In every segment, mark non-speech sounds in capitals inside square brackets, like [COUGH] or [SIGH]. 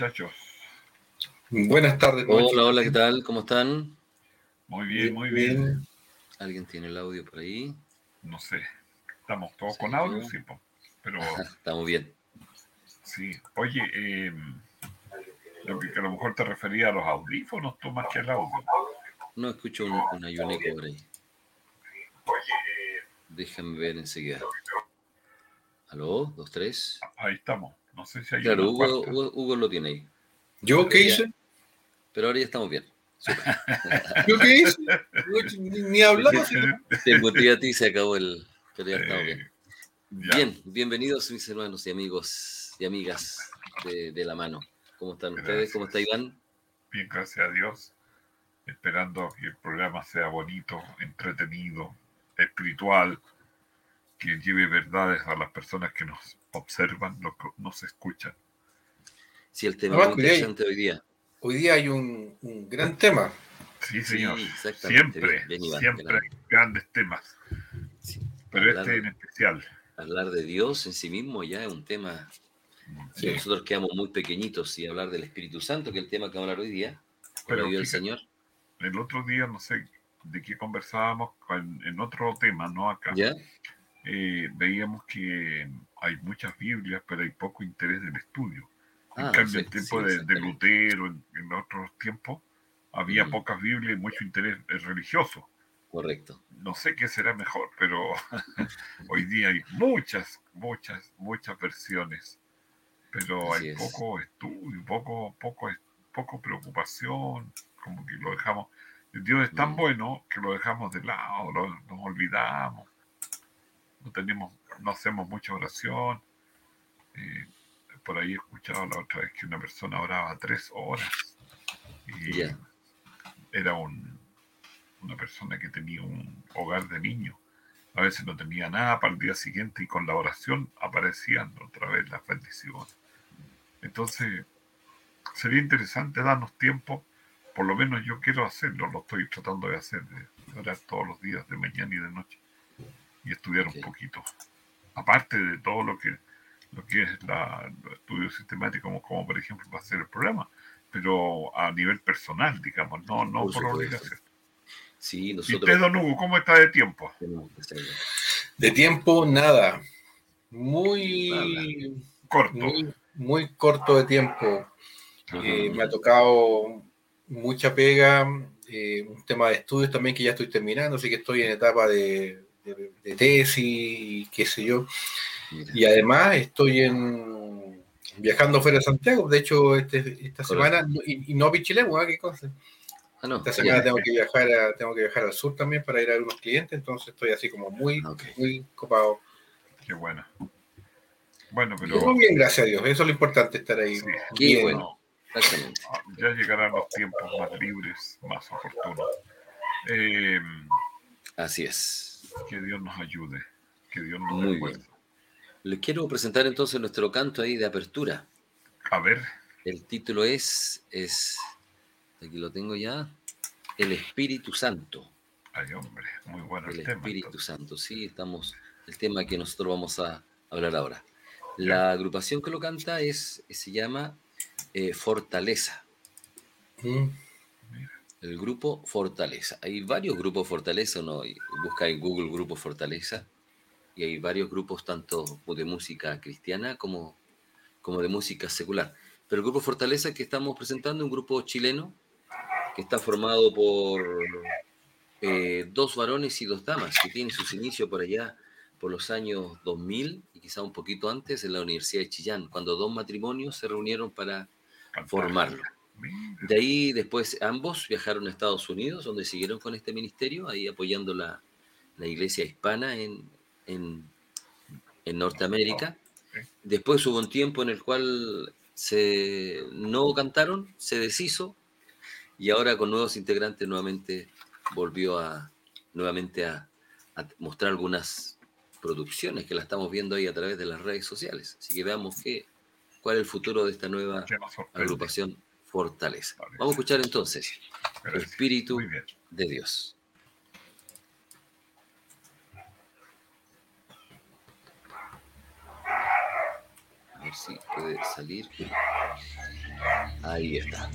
Muchachos. Buenas tardes. Hola, hola, ¿qué tal? ¿Cómo están? Muy bien, muy bien. ¿Alguien tiene el audio por ahí? No sé. Estamos todos con audio, sí, po. pero [LAUGHS] Estamos bien. sí. Oye, eh, lo que, que a lo mejor te refería a los audífonos, tú más que el audio. No escucho un, un ayuneco por ahí. Déjame ver enseguida. ¿Aló? ¿Dos, tres? Ahí estamos. No sé si hay Claro, una Hugo. Hugo, Hugo lo tiene ahí. ¿Yo qué hice? Pero ahora ya estamos bien. [LAUGHS] ¿Yo qué hice? Ni, ni hablaba. así. Te embuté a ti y se acabó el... Pero ya estamos bien. Ya. Bien, bienvenidos mis hermanos y amigos y amigas de, de la mano. ¿Cómo están ustedes? ¿Cómo está Iván? Bien, gracias a Dios. Esperando que el programa sea bonito, entretenido, espiritual, que lleve verdades a las personas que nos observan, lo que nos escuchan. Sí, el tema No, muy cuidado. interesante hoy día. Hoy día hay un, un gran tema. Sí, señor. Sí, siempre, Bien, bien, Iván, siempre grande. hay grandes temas. Sí. Pero Hablar este en especial. Hablar de Dios en sí mismo ya es un tema Sí. que nosotros quedamos muy pequeñitos y hablar del Espíritu Santo, que es el tema que vamos a hablar hoy día, Pero fíjate, Señor. El otro día, no sé de qué conversábamos en, en otro tema, ¿no? Acá. ¿Ya? Eh, veíamos que hay muchas Biblias, pero hay poco interés del estudio. En Ah, cambio, sí, en tiempo sí, de, de. Lutero, en, en otros tiempos, había Ujú. pocas Biblias y mucho interés eh, religioso. Correcto. No sé qué será mejor, pero [LAUGHS] hoy día hay muchas, muchas, muchas versiones. Pero Así hay es. poco estudio, poco, poco, poco preocupación, como que lo dejamos. Dios es tan Mm. bueno que lo dejamos de lado, lo- nos olvidamos, no tenemos, no hacemos mucha oración. Eh, por ahí he escuchado la otra vez que una persona oraba tres horas y era un, una persona que tenía un hogar de niños. A veces no tenía nada para el día siguiente y con la oración aparecían otra vez las bendiciones. Entonces, sería interesante darnos tiempo, por lo menos yo quiero hacerlo, lo estoy tratando de hacer, de orar todos los días, de mañana y de noche, y estudiar un poquito. Aparte de todo lo que, lo que es la, el estudio sistemático, como, como por ejemplo va a ser el programa, pero a nivel personal, digamos, no, no Por por, obligación. Sí, ¿Y nosotros usted, don Hugo, cómo está de tiempo? De tiempo, nada. Muy, Corto. muy, muy corto de tiempo. Eh, me ha tocado mucha pega, eh, un tema de estudios también que ya estoy terminando, así que estoy en etapa de, de- de tesis y qué sé yo. Mira. Y además estoy en viajando fuera de Santiago. De hecho, este- esta semana, y, y no a Pichilemu, ¿ah? ¿qué cosa? Ah, no. Esta ya. semana tengo que viajar a, tengo que viajar al sur también para ir a ver unos clientes, entonces estoy así como muy, Ah, muy copado. Qué bueno. Bueno, pero muy bien, gracias a Dios. Eso es lo importante, estar ahí. Sí. Qué bien. bueno. Ah, ya llegarán los tiempos más libres, más oportunos. Eh, Así es. Que Dios nos ayude, que Dios nos Muy fuerza. Les quiero presentar entonces nuestro canto ahí de apertura. A ver, El título es, es, aquí lo tengo ya, El Espíritu Santo. ay hombre, muy bueno el, El tema. Espíritu entonces. Santo, sí, estamos, el tema que nosotros vamos a hablar ahora. La agrupación que lo canta es, se llama eh, Fortaleza, Mm. El grupo Fortaleza. Hay varios grupos Fortaleza, uno busca en Google Grupo Fortaleza, y hay varios grupos tanto de música cristiana como, como de música secular. Pero el grupo Fortaleza que estamos presentando es un grupo chileno que está formado por eh, dos varones y dos damas, que tienen sus inicios por allá por los años 2000 y quizá un poquito antes en la Universidad de Chillán, cuando dos matrimonios se reunieron para formarlo. De ahí después ambos viajaron a Estados Unidos, donde siguieron con este ministerio, ahí apoyando la, la iglesia hispana en, en, en Norteamérica. después hubo un tiempo en el cual se, no cantaron, se deshizo y ahora con nuevos integrantes nuevamente volvió a, nuevamente a, mostrar algunas producciones que la estamos viendo ahí a través de las redes sociales. Así que veamos qué, cuál es el futuro de esta nueva agrupación Fortaleza. Vamos a escuchar entonces el Espíritu de Dios. A ver si puede salir. Ahí está.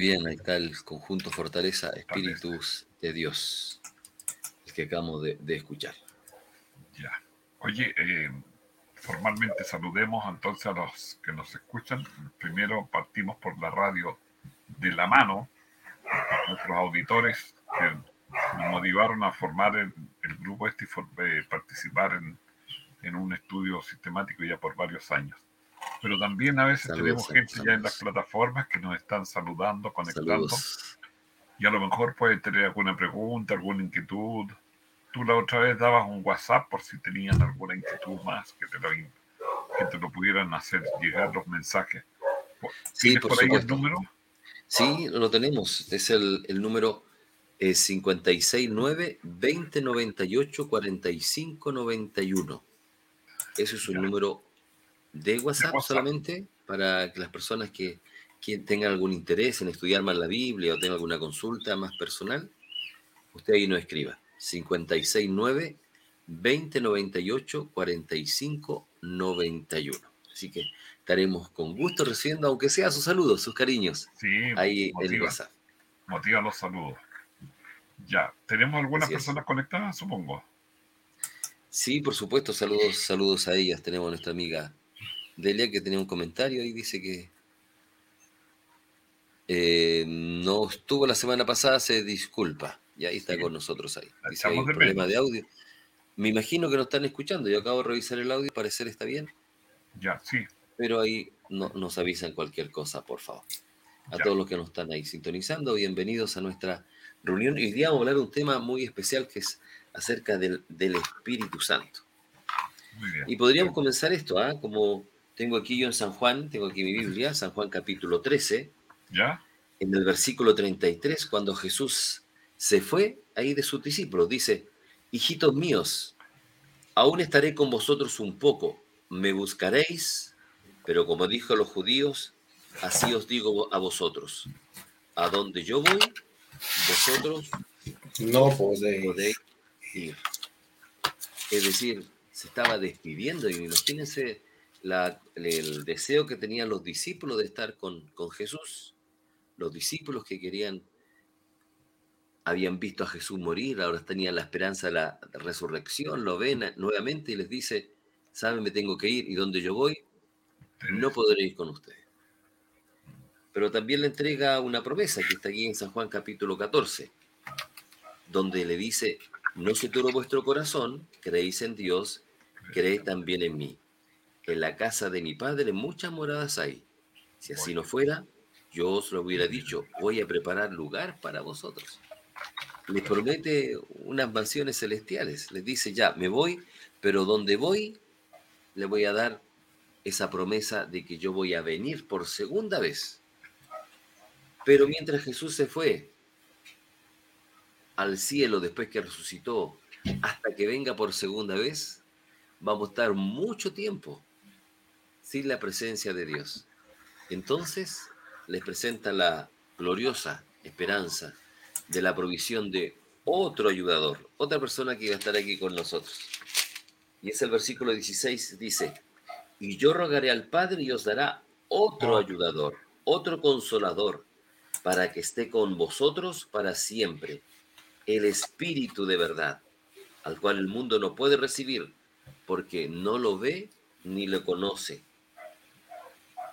Bien, ahí está el conjunto Fortaleza, Espíritus de Dios, el que acabamos de, de escuchar. Ya. Oye, eh, formalmente saludemos entonces a los que nos escuchan. Primero partimos por la radio de la mano, nuestros auditores que nos motivaron a formar el, el grupo este y for- eh, participar en, en un estudio sistemático ya por varios años. Pero también a veces Saludos, tenemos gente ya en saludos. las plataformas que nos están saludando, conectando. Saludos. Y a lo mejor puede tener alguna pregunta, alguna inquietud. Tú la otra vez dabas un WhatsApp por si tenían alguna inquietud más, que te lo, que te lo pudieran hacer llegar los mensajes. Sí, ¿Tienes por por ahí el número? Sí, lo tenemos. Es el, el número eh, 569-2098-4591. Ese es un Ya. número de WhatsApp, WhatsApp. solamente para que las personas que, que tengan algún interés en estudiar más la Biblia o tengan alguna consulta más personal, usted ahí nos escriba. 569 2098 4591. Así que estaremos con gusto recibiendo, aunque sea sus saludos, sus cariños, Sí, ahí en motiva, WhatsApp. motiva los saludos. Ya, ¿tenemos algunas Así es. personas conectadas? Supongo. Sí, por supuesto, saludos, saludos a ellas. Tenemos a nuestra amiga Delia que tenía un comentario y dice que eh, no estuvo la semana pasada, se disculpa. Y ahí está Sí. con nosotros ahí. Dice hay un de problema menos. de audio. Me imagino que no están escuchando. Yo acabo de revisar el audio, parecer está bien, Ya, sí. pero ahí no, nos avisan cualquier cosa, por favor. A Ya. todos los que nos están ahí sintonizando, bienvenidos a nuestra reunión. Hoy día vamos a hablar de un tema muy especial que es acerca del, del Espíritu Santo. Muy bien. Y podríamos comenzar esto, ¿ah? Como tengo aquí yo en San Juan, tengo aquí mi Biblia, San Juan capítulo 13, ¿Ya? en el versículo 33, cuando Jesús se fue ahí de sus discípulos, dice, hijitos míos, aún estaré con vosotros un poco, me buscaréis, pero como dijo a los judíos, así os digo a vosotros, a donde yo voy, vosotros No podéis. podéis ir. Es decir, se estaba despidiendo y imagínense la- el deseo que tenían los discípulos de estar con, con Jesús. Los discípulos que querían, habían visto a Jesús morir, ahora tenían la esperanza de la resurrección, lo ven nuevamente y les dice, saben, me tengo que ir y donde yo voy, no podré ir con ustedes. Pero también le entrega una promesa que está aquí en San Juan capítulo 14, donde le dice, no se turbe vuestro corazón, creéis en Dios, creed también en mí. En la casa de mi padre muchas moradas hay. Si así no fuera, yo os lo hubiera dicho, voy a preparar lugar para vosotros. Les promete unas mansiones celestiales. Les dice, ya, me voy, pero donde voy, le voy a dar esa promesa de que yo voy a venir por segunda vez. Pero mientras Jesús se fue al cielo después que resucitó, hasta que venga por segunda vez, vamos a estar mucho tiempo sin la presencia de Dios. Entonces les presenta la gloriosa esperanza de la provisión de otro ayudador, otra persona que va a estar aquí con nosotros. Y es el versículo 16, dice, y yo rogaré al Padre y os dará otro ayudador, otro consolador, para que esté con vosotros para siempre, el Espíritu de verdad, al cual el mundo no puede recibir, porque no lo ve ni lo conoce,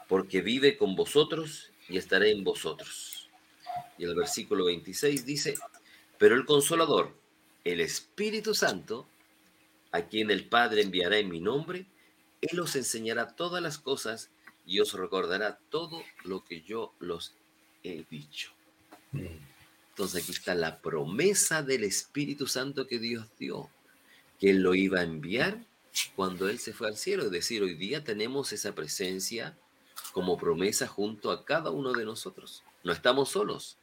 porque vive con vosotros y estaré en vosotros. Y el versículo 26 dice, pero el consolador, el Espíritu Santo, a quien el Padre enviará en mi nombre, Él os enseñará todas las cosas y os recordará todo lo que yo los he dicho. Entonces aquí está la promesa del Espíritu Santo que Dios dio, que Él lo iba a enviar cuando Él se fue al cielo. Es decir, hoy día tenemos esa presencia como promesa junto a cada uno de nosotros. No estamos solos.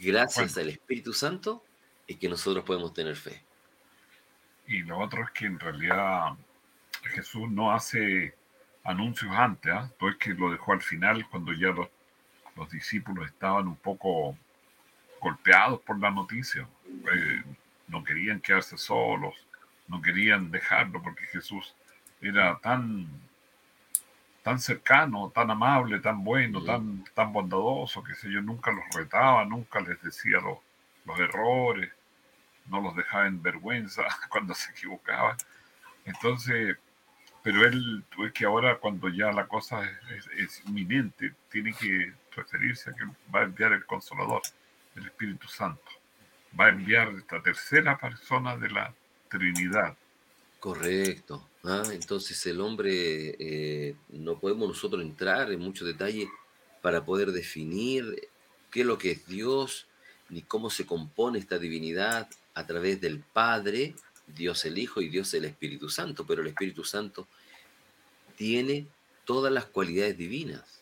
Gracias al Espíritu Santo es que nosotros podemos tener fe. Y lo otro es que en realidad Jesús no hace anuncios antes, ¿ah? todo es que lo dejó al final cuando ya los, los discípulos estaban un poco golpeados por la noticia. Eh, no querían quedarse solos, no querían dejarlo porque Jesús era tan tan cercano, tan amable, tan bueno, tan, tan bondadoso, que sé yo, nunca los retaba, nunca les decía los, los errores, no los dejaba en vergüenza [LAUGHS] cuando se equivocaban. Entonces, pero él, es que ahora cuando ya la cosa es, es- es inminente, tiene que referirse a que va a enviar el Consolador, el Espíritu Santo. Va a enviar esta tercera persona de la Trinidad. Correcto. Ah, entonces el hombre, eh, no podemos nosotros entrar en mucho detalle para poder definir qué es lo que es Dios, ni cómo se compone esta divinidad a través del Padre, Dios el Hijo y Dios el Espíritu Santo, pero el Espíritu Santo tiene todas las cualidades divinas.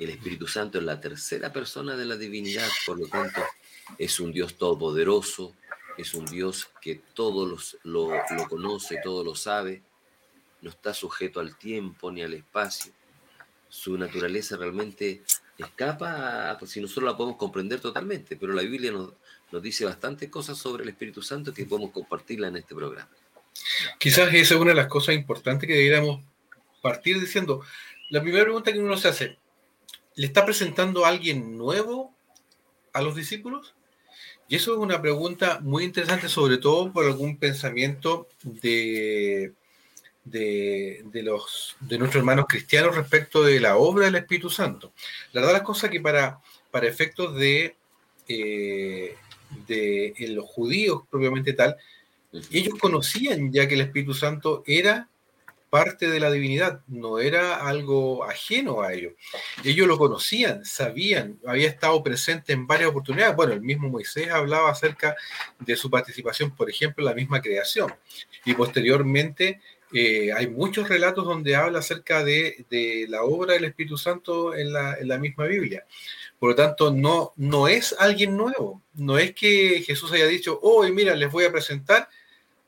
El Espíritu Santo es la tercera persona de la divinidad, por lo tanto es un Dios todopoderoso, es un Dios que todo lo, lo conoce, todo lo sabe, no está sujeto al tiempo ni al espacio. Su naturaleza realmente escapa a, si nosotros la podemos comprender totalmente, pero la Biblia nos, nos dice bastantes cosas sobre el Espíritu Santo que podemos compartirla en este programa. Quizás esa es una de las cosas importantes que deberíamos partir diciendo. La primera pregunta que uno se hace, ¿le está presentando alguien nuevo a los discípulos? Y eso es una pregunta muy interesante, sobre todo por algún pensamiento de, de, de los, de nuestros hermanos cristianos respecto de la obra del Espíritu Santo. La verdad las cosas que para, para efectos de, eh, de en los judíos propiamente tal, ellos conocían ya que el Espíritu Santo era parte de la divinidad, no era algo ajeno a ellos. Ellos lo conocían, sabían, había estado presente en varias oportunidades. Bueno, el mismo Moisés hablaba acerca de su participación, por ejemplo, en la misma creación. Y posteriormente eh, hay muchos relatos donde habla acerca de, la obra del Espíritu Santo en la, misma Biblia. Por lo tanto, no, no es alguien nuevo. No es que Jesús haya dicho, oh, mira, les voy a presentar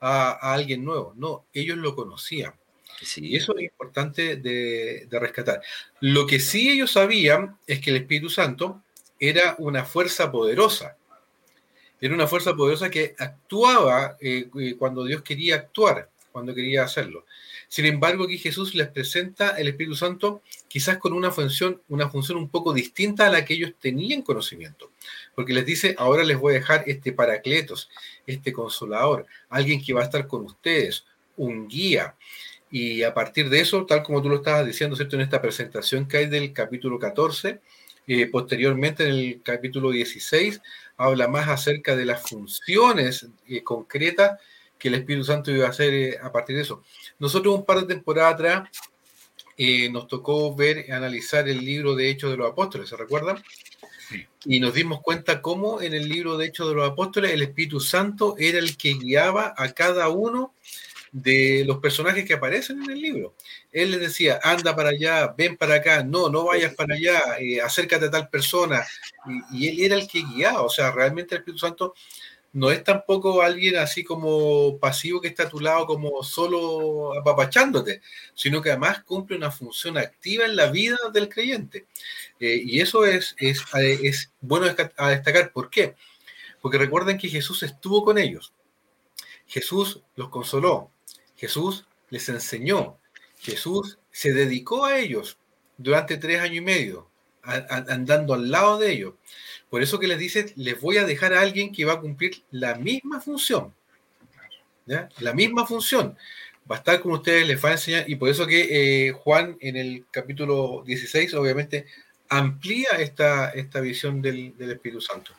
a alguien nuevo. No, ellos lo conocían. Sí, Y eso es importante de, rescatar. Lo que sí ellos sabían es que el Espíritu Santo era una fuerza poderosa. Era una fuerza poderosa que actuaba eh, eh, cuando Dios quería actuar, cuando quería hacerlo. Sin embargo, aquí Jesús les presenta el Espíritu Santo quizás con una función, una función un poco distinta a la que ellos tenían conocimiento. Porque les dice, ahora les voy a dejar este paracletos, este consolador, alguien que va a estar con ustedes, un guía. Y a partir de eso, tal como tú lo estabas diciendo, ¿cierto? En esta presentación que hay del capítulo 14, eh, posteriormente en el capítulo 16, habla más acerca de las funciones eh, concretas que el Espíritu Santo iba a hacer eh, a partir de eso. Nosotros un par de temporadas atrás eh, nos tocó ver, analizar el libro de Hechos de los Apóstoles, ¿se recuerdan? Sí. Y nos dimos cuenta cómo en el libro de Hechos de los Apóstoles el Espíritu Santo era el que guiaba a cada uno de los personajes que aparecen en el libro. Él les decía, anda para allá, ven para acá, no, no vayas para allá, eh, acércate a tal persona. Y, él era el que guiaba, o sea, realmente el Espíritu Santo no es tampoco alguien así como pasivo que está a tu lado como solo apapachándote, sino que además cumple una función activa en la vida del creyente. Eh, y eso es, es, es bueno a destacar. ¿Por qué? Porque recuerden que Jesús estuvo con ellos. Jesús los consoló. Jesús les enseñó. Jesús se dedicó a ellos durante tres años y medio, andando al lado de ellos. Por eso que les dice, les voy a dejar a alguien que va a cumplir la misma función. La misma función. Va a estar con ustedes, les va a enseñar. Y por eso que eh, Juan en el capítulo 16, obviamente, amplía esta, esta visión del, Espíritu Santo.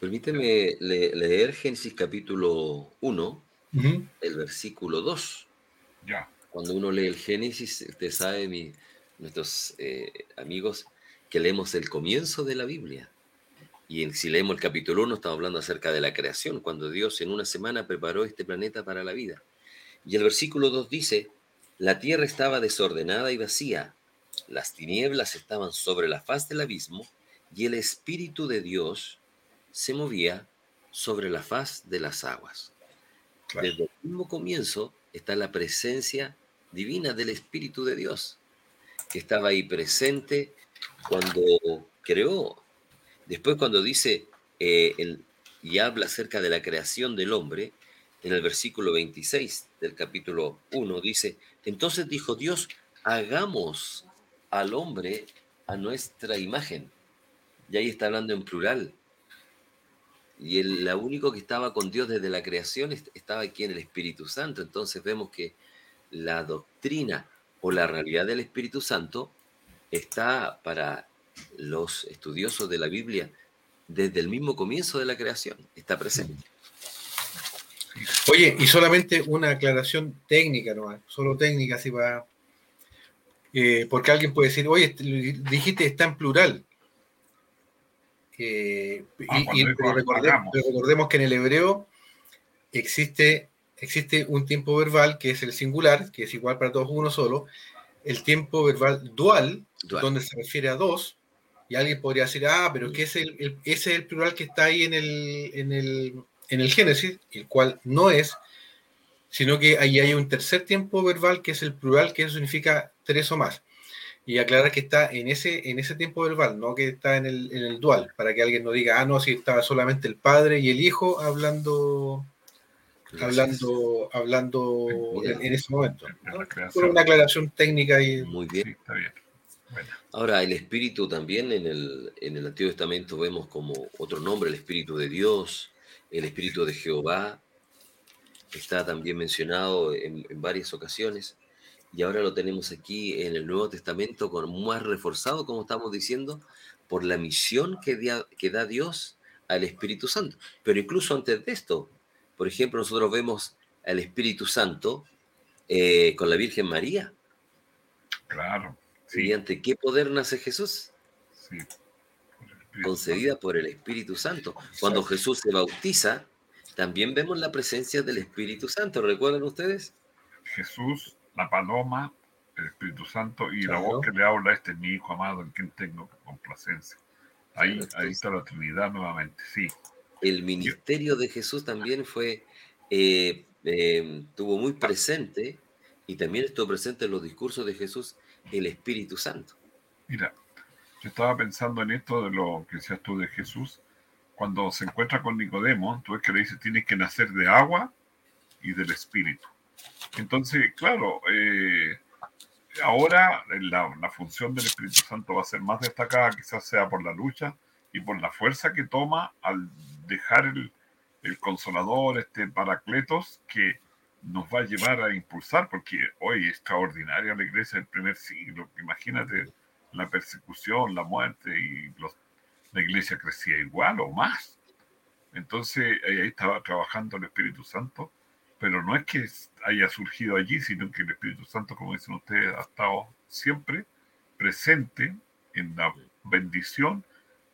Permíteme le, leer Génesis capítulo 1, uh -huh. el versículo 2. Ya. Cuando uno lee el Génesis, usted sabe, mi, nuestros eh, amigos, que leemos el comienzo de la Biblia. Y en, si leemos el capítulo 1, estamos hablando acerca de la creación, cuando Dios en una semana preparó este planeta para la vida. Y el versículo 2 dice, la tierra estaba desordenada y vacía, las tinieblas estaban sobre la faz del abismo, y el Espíritu de Dios se movía sobre la faz de las aguas. Claro. Desde el mismo comienzo está la presencia divina del Espíritu de Dios, que estaba ahí presente cuando creó. Después cuando dice eh, y habla acerca de la creación del hombre, en el versículo 26 del capítulo 1 dice, entonces dijo Dios, hagamos al hombre a nuestra imagen. Y ahí está hablando en plural. Y el la único que estaba con Dios desde la creación est- estaba aquí en el Espíritu Santo. Entonces vemos que la doctrina o la realidad del Espíritu Santo está para los estudiosos de la Biblia desde el mismo comienzo de la creación. Está presente. Oye, y solamente una aclaración técnica nomás, solo técnica, así va. eh, porque alguien puede decir, oye, este, dijiste está en plural. Eh, Ah, y- y- recordemos, recordemos que en el hebreo existe, existe un tiempo verbal que es el singular, que es igual para todos uno solo, el tiempo verbal dual, Dual. donde se refiere a dos, y alguien podría decir, ah, pero que es el, el- ese es el plural que está ahí en el, en el, en el Génesis, el cual no es, sino que ahí hay un tercer tiempo verbal que es el plural, que eso significa tres o más. Y aclarar que está en ese, en ese tiempo verbal, no que está en el, en el dual, para que alguien no diga, ah, no, si estaba solamente el padre y el hijo hablando, hablando, hablando en, en ese momento. En ¿no? una aclaración técnica y Muy bien. Sí, está bien. Bueno, Ahora, el Espíritu también en el, en el Antiguo Testamento vemos como otro nombre, el Espíritu de Dios, el Espíritu de Jehová, está también mencionado en, en varias ocasiones, y ahora lo tenemos aquí en el Nuevo Testamento con más reforzado, como estamos diciendo, por la misión que, dia- que da Dios al Espíritu Santo. Pero incluso antes de esto, por ejemplo, nosotros vemos al Espíritu Santo eh, con la Virgen María. claro. Sí, ¿Mediante qué poder nace Jesús? sí. Por concedida por el Espíritu Santo. Cuando Jesús se bautiza, también vemos la presencia del Espíritu Santo. ¿Recuerdan ustedes? Jesús, la paloma, el Espíritu Santo y la Claro. voz que le habla, este es mi hijo amado en quien tengo complacencia. Ahí, Claro, ahí está la Trinidad nuevamente, sí. El ministerio de Jesús también fue, eh, eh, tuvo muy presente y también estuvo presente en los discursos de Jesús el Espíritu Santo. Mira, yo estaba pensando en esto de lo que decías tú de Jesús. Cuando se encuentra con Nicodemo, tú ves que le dice, tienes que nacer de agua y del Espíritu. Entonces, claro, eh, ahora la, función del Espíritu Santo va a ser más destacada, quizás sea por la lucha y por la fuerza que toma al dejar el, consolador, este paracletos, que nos va a llevar a impulsar, porque hoy es extraordinaria la iglesia del primer siglo. Imagínate la persecución, la muerte y la iglesia crecía igual o más. Entonces ahí estaba trabajando el Espíritu Santo, pero no es que haya surgido allí, sino que el Espíritu Santo, como dicen ustedes, ha estado siempre presente en la bendición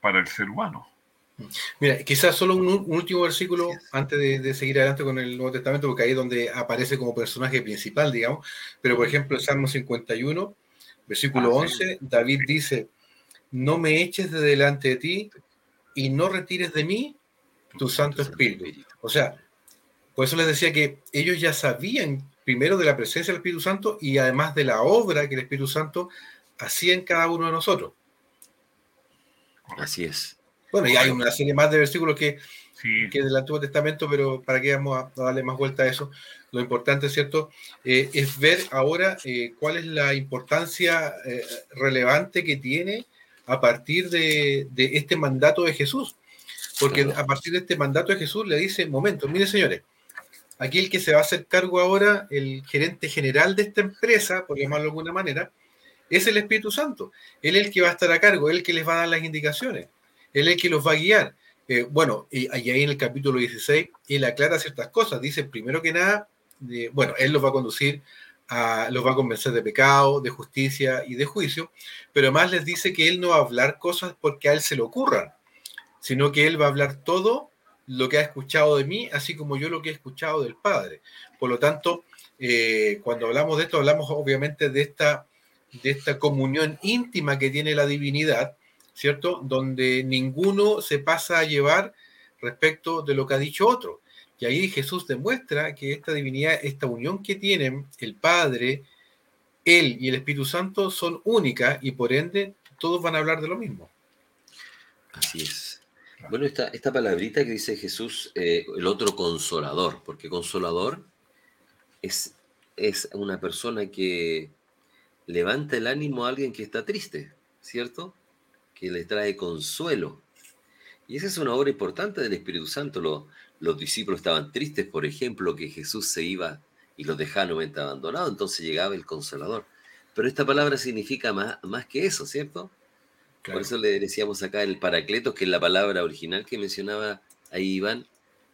para el ser humano. Mira, quizás solo un, un último versículo antes de, de seguir adelante con el Nuevo Testamento, porque ahí es donde aparece como personaje principal, digamos. Pero, por ejemplo, en Salmo 51, versículo Ah, sí. 11, David dice, no me eches de delante de ti y no retires de mí tu Santo Espíritu. O sea, por eso les decía que ellos ya sabían primero de la presencia del Espíritu Santo y además de la obra que el Espíritu Santo hacía en cada uno de nosotros. Así es. Bueno, y hay una serie más de versículos que Sí, que del Antiguo Testamento, pero para que vamos a, a darle más vuelta a eso, lo importante, ¿cierto?, Eh, es ver ahora eh, cuál es la importancia eh, relevante que tiene a partir de, de este mandato de Jesús. Porque Claro. a partir de este mandato de Jesús le dice, momento, miren señores, aquí el que se va a hacer cargo ahora, el gerente general de esta empresa, por llamarlo de alguna manera, es el Espíritu Santo. Él es el que va a estar a cargo, él el que les va a dar las indicaciones, él es el que los va a guiar. Eh, bueno, y, y ahí en el capítulo 16, él aclara ciertas cosas. Dice, primero que nada, bueno, él los va a conducir, a, los va a convencer de pecado, de justicia y de juicio, pero además les dice que él no va a hablar cosas porque a él se le ocurran, sino que él va a hablar todo lo que ha escuchado de mí, así como yo lo que he escuchado del Padre. Por lo tanto, eh, cuando hablamos de esto, hablamos obviamente de esta, de esta comunión íntima que tiene la divinidad, ¿cierto? Donde ninguno se pasa a llevar respecto de lo que ha dicho otro. Y ahí Jesús demuestra que esta divinidad, esta unión que tienen el Padre, Él y el Espíritu Santo son únicas y por ende todos van a hablar de lo mismo. Así es. Bueno, esta, esta palabrita que dice Jesús, eh, el otro consolador, porque consolador es, es una persona que levanta el ánimo a alguien que está triste, ¿cierto? Que le trae consuelo. Y esa es una obra importante del Espíritu Santo. Lo- los discípulos estaban tristes, por ejemplo, que Jesús se iba y los dejaba nuevamente abandonados, entonces llegaba el consolador. Pero esta palabra significa más, más que eso, ¿cierto? Claro. Por eso le decíamos acá el paracletos, que es la palabra original que mencionaba ahí Iván,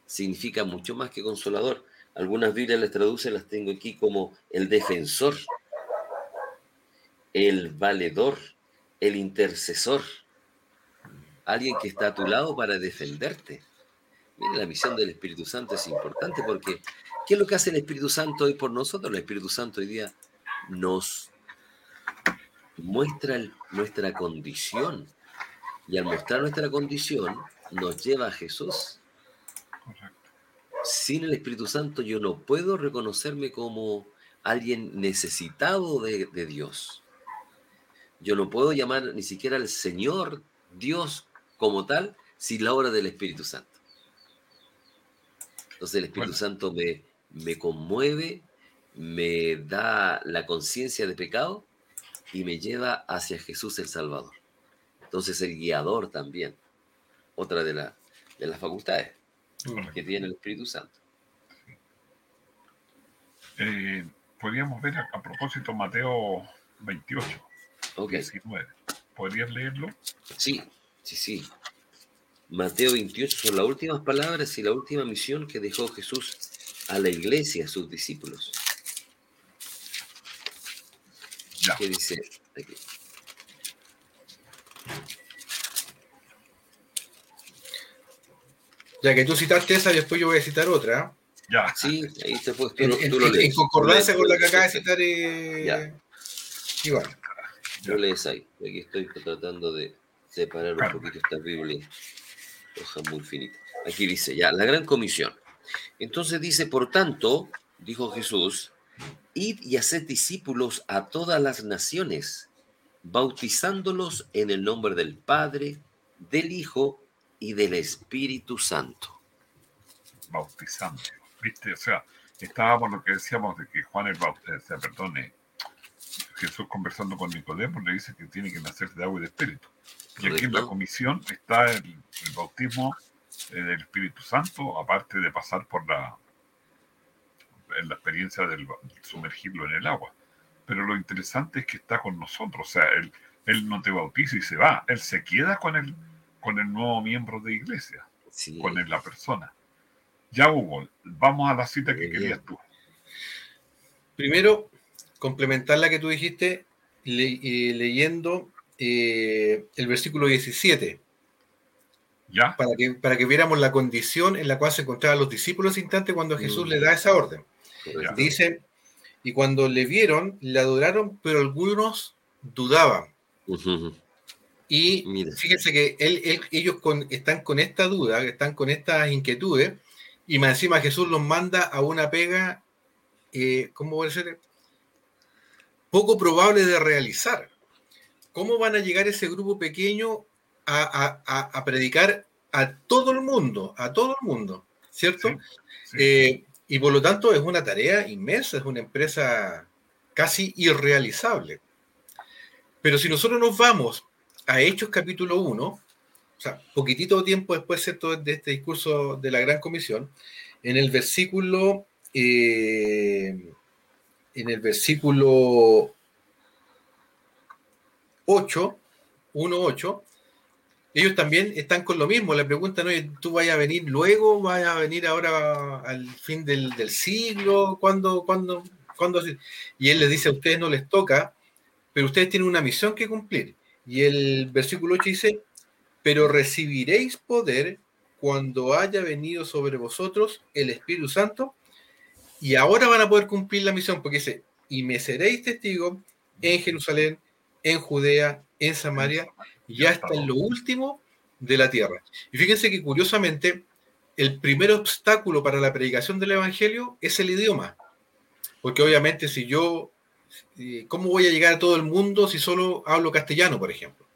significa mucho más que consolador. Algunas Biblias las traducen, las tengo aquí como el defensor, el valedor, el intercesor, alguien que está a tu lado para defenderte. Mire, la misión del Espíritu Santo es importante porque ¿qué es lo que hace el Espíritu Santo hoy por nosotros? El Espíritu Santo hoy día nos muestra el- nuestra condición y al mostrar nuestra condición nos lleva a Jesús. Correcto. Sin el Espíritu Santo yo no puedo reconocerme como alguien necesitado de, de Dios. Yo no puedo llamar ni siquiera al Señor Dios como tal sin la obra del Espíritu Santo. Entonces el Espíritu Bueno. Santo me, me conmueve, me da la conciencia de pecado y me lleva hacia Jesús el Salvador. Entonces el guiador también, otra de, la- de las facultades que tiene el Espíritu Santo. Eh, podríamos ver a, a propósito Mateo 28, Ok, 19. ¿Podrías leerlo? sí, sí, sí. Mateo 28 son las últimas palabras y la última misión que dejó Jesús a la iglesia, a sus discípulos. Ya. ¿Qué dice aquí? Ya que tú citaste esa, después yo voy a citar otra. Ya. Sí, ahí te puedes, tú, En, lo- en- tú lo en- lees. en concordancia con la que acaba de citar eh, Ya. Iván. Tú lees ahí. Aquí estoy tratando de separar un Claro. poquito esta Biblia. Hoja muy finita. Aquí dice, ya, la gran comisión. Entonces dice, por tanto, dijo Jesús, id y haced discípulos a todas las naciones, bautizándolos en el nombre del Padre, del Hijo y del Espíritu Santo. bautizando. ¿Viste? O sea, estábamos lo que decíamos de que Juan el Bautista, eh, Jesús conversando con Nicodemo le dice que tiene que nacer de agua y de espíritu. Y aquí en la comisión está el, el bautismo eh, del Espíritu Santo, aparte de pasar por la, en la experiencia del sumergirlo en el agua. Pero lo interesante es que está con nosotros, o sea, él, él no te bautiza y se va, él se queda con el, con el nuevo miembro de iglesia Sí, con el- la persona. Ya, Hugo, vamos a la cita que bien. querías tú. Primero, complementar la que tú dijiste le- eh, leyendo eh, el versículo 17, ¿Ya? para que, para que viéramos la condición en la cual se encontraban los discípulos instante cuando Jesús Mm. le da esa orden. Correcto. Dice, y cuando le vieron, le adoraron, pero algunos dudaban. Y Mira. fíjense que él- él- ellos con- están con esta duda, están con estas inquietudes, y más encima Jesús los manda a una pega, eh, ¿cómo puede ser? Poco probable de realizar. ¿Cómo van a llegar ese grupo pequeño a, a- a- a predicar a todo el mundo? A todo el mundo, ¿cierto? Sí, sí. Eh, y por lo tanto es una tarea inmensa, es una empresa casi irrealizable. Pero si nosotros nos vamos a Hechos capítulo 1, o sea, poquitito tiempo después ¿cierto? de este discurso de la Gran Comisión, en el versículo, eh, en el versículo 8, 1.8, ellos también están con lo mismo. Le preguntan, oye, ¿tú vayas a venir luego? ¿Vayas a venir ahora al fin del, siglo? ¿Cuándo, cuándo, cuándo? Y él les dice, a ustedes no les toca, pero ustedes tienen una misión que cumplir. Y el versículo 8 dice, pero recibiréis poder cuando haya venido sobre vosotros el Espíritu Santo, y ahora van a poder cumplir la misión, porque dice, y me seréis testigos en Jerusalén, en Judea, en Samaria, y hasta en lo último de la tierra. Y fíjense que curiosamente, el primer obstáculo para la predicación del Evangelio es el idioma. Porque obviamente si yo, ¿cómo voy a llegar a todo el mundo si solo hablo castellano, por ejemplo?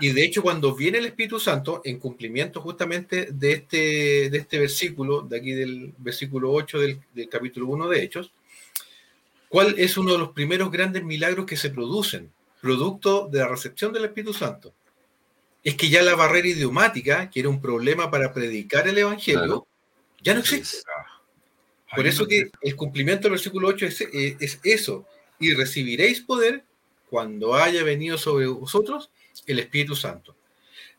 Y de hecho, cuando viene el Espíritu Santo, en cumplimiento justamente de este, de este versículo, de aquí del versículo 8 del, del capítulo 1 de Hechos, ¿Cuál es uno de los primeros grandes milagros que se producen, producto de la recepción del Espíritu Santo? Es que ya la barrera idiomática, que era un problema para predicar el Evangelio, Claro. ya no existe. Por eso que el cumplimiento del versículo 8 es, eh, es eso. Y recibiréis poder cuando haya venido sobre vosotros el Espíritu Santo.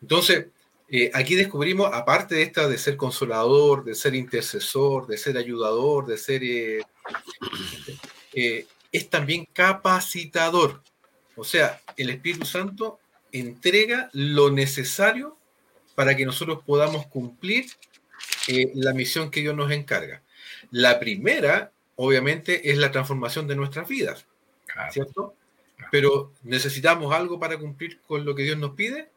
Entonces, eh, aquí descubrimos, aparte de esta de ser consolador, de ser intercesor, de ser ayudador, de ser... eh, eh, es también capacitador. O sea, el Espíritu Santo entrega lo necesario para que nosotros podamos cumplir eh, la misión que Dios nos encarga. La primera, obviamente, es la transformación de nuestras vidas, Claro. ¿cierto? Pero necesitamos algo para cumplir con lo que Dios nos pide.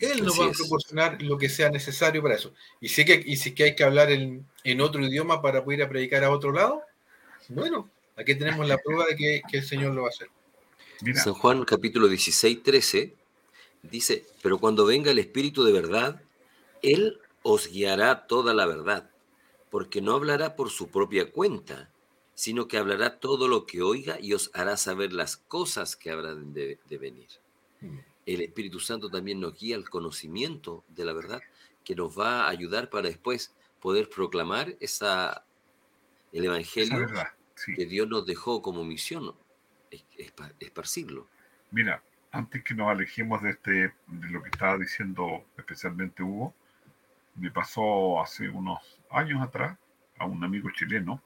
Él nos Así va a es. proporcionar lo que sea necesario para eso. Y si, que, y si que hay que hablar en, en otro idioma para poder ir a predicar a otro lado, bueno, aquí tenemos la prueba de que, que el Señor lo va a hacer. Mira, San Juan capítulo 16, 13 dice, pero cuando venga el Espíritu de verdad, Él os guiará toda la verdad, porque no hablará por su propia cuenta, sino que hablará todo lo que oiga y os hará saber las cosas que habrán de, de venir. Mm. El Espíritu Santo también nos guía al conocimiento de la verdad, que nos va a ayudar para después poder proclamar esa, el Evangelio verdad. Sí. que Dios nos dejó como misión, esparcirlo. Mira, antes que nos alejemos de este, de lo que estaba diciendo especialmente Hugo, me pasó hace unos años atrás a un amigo chileno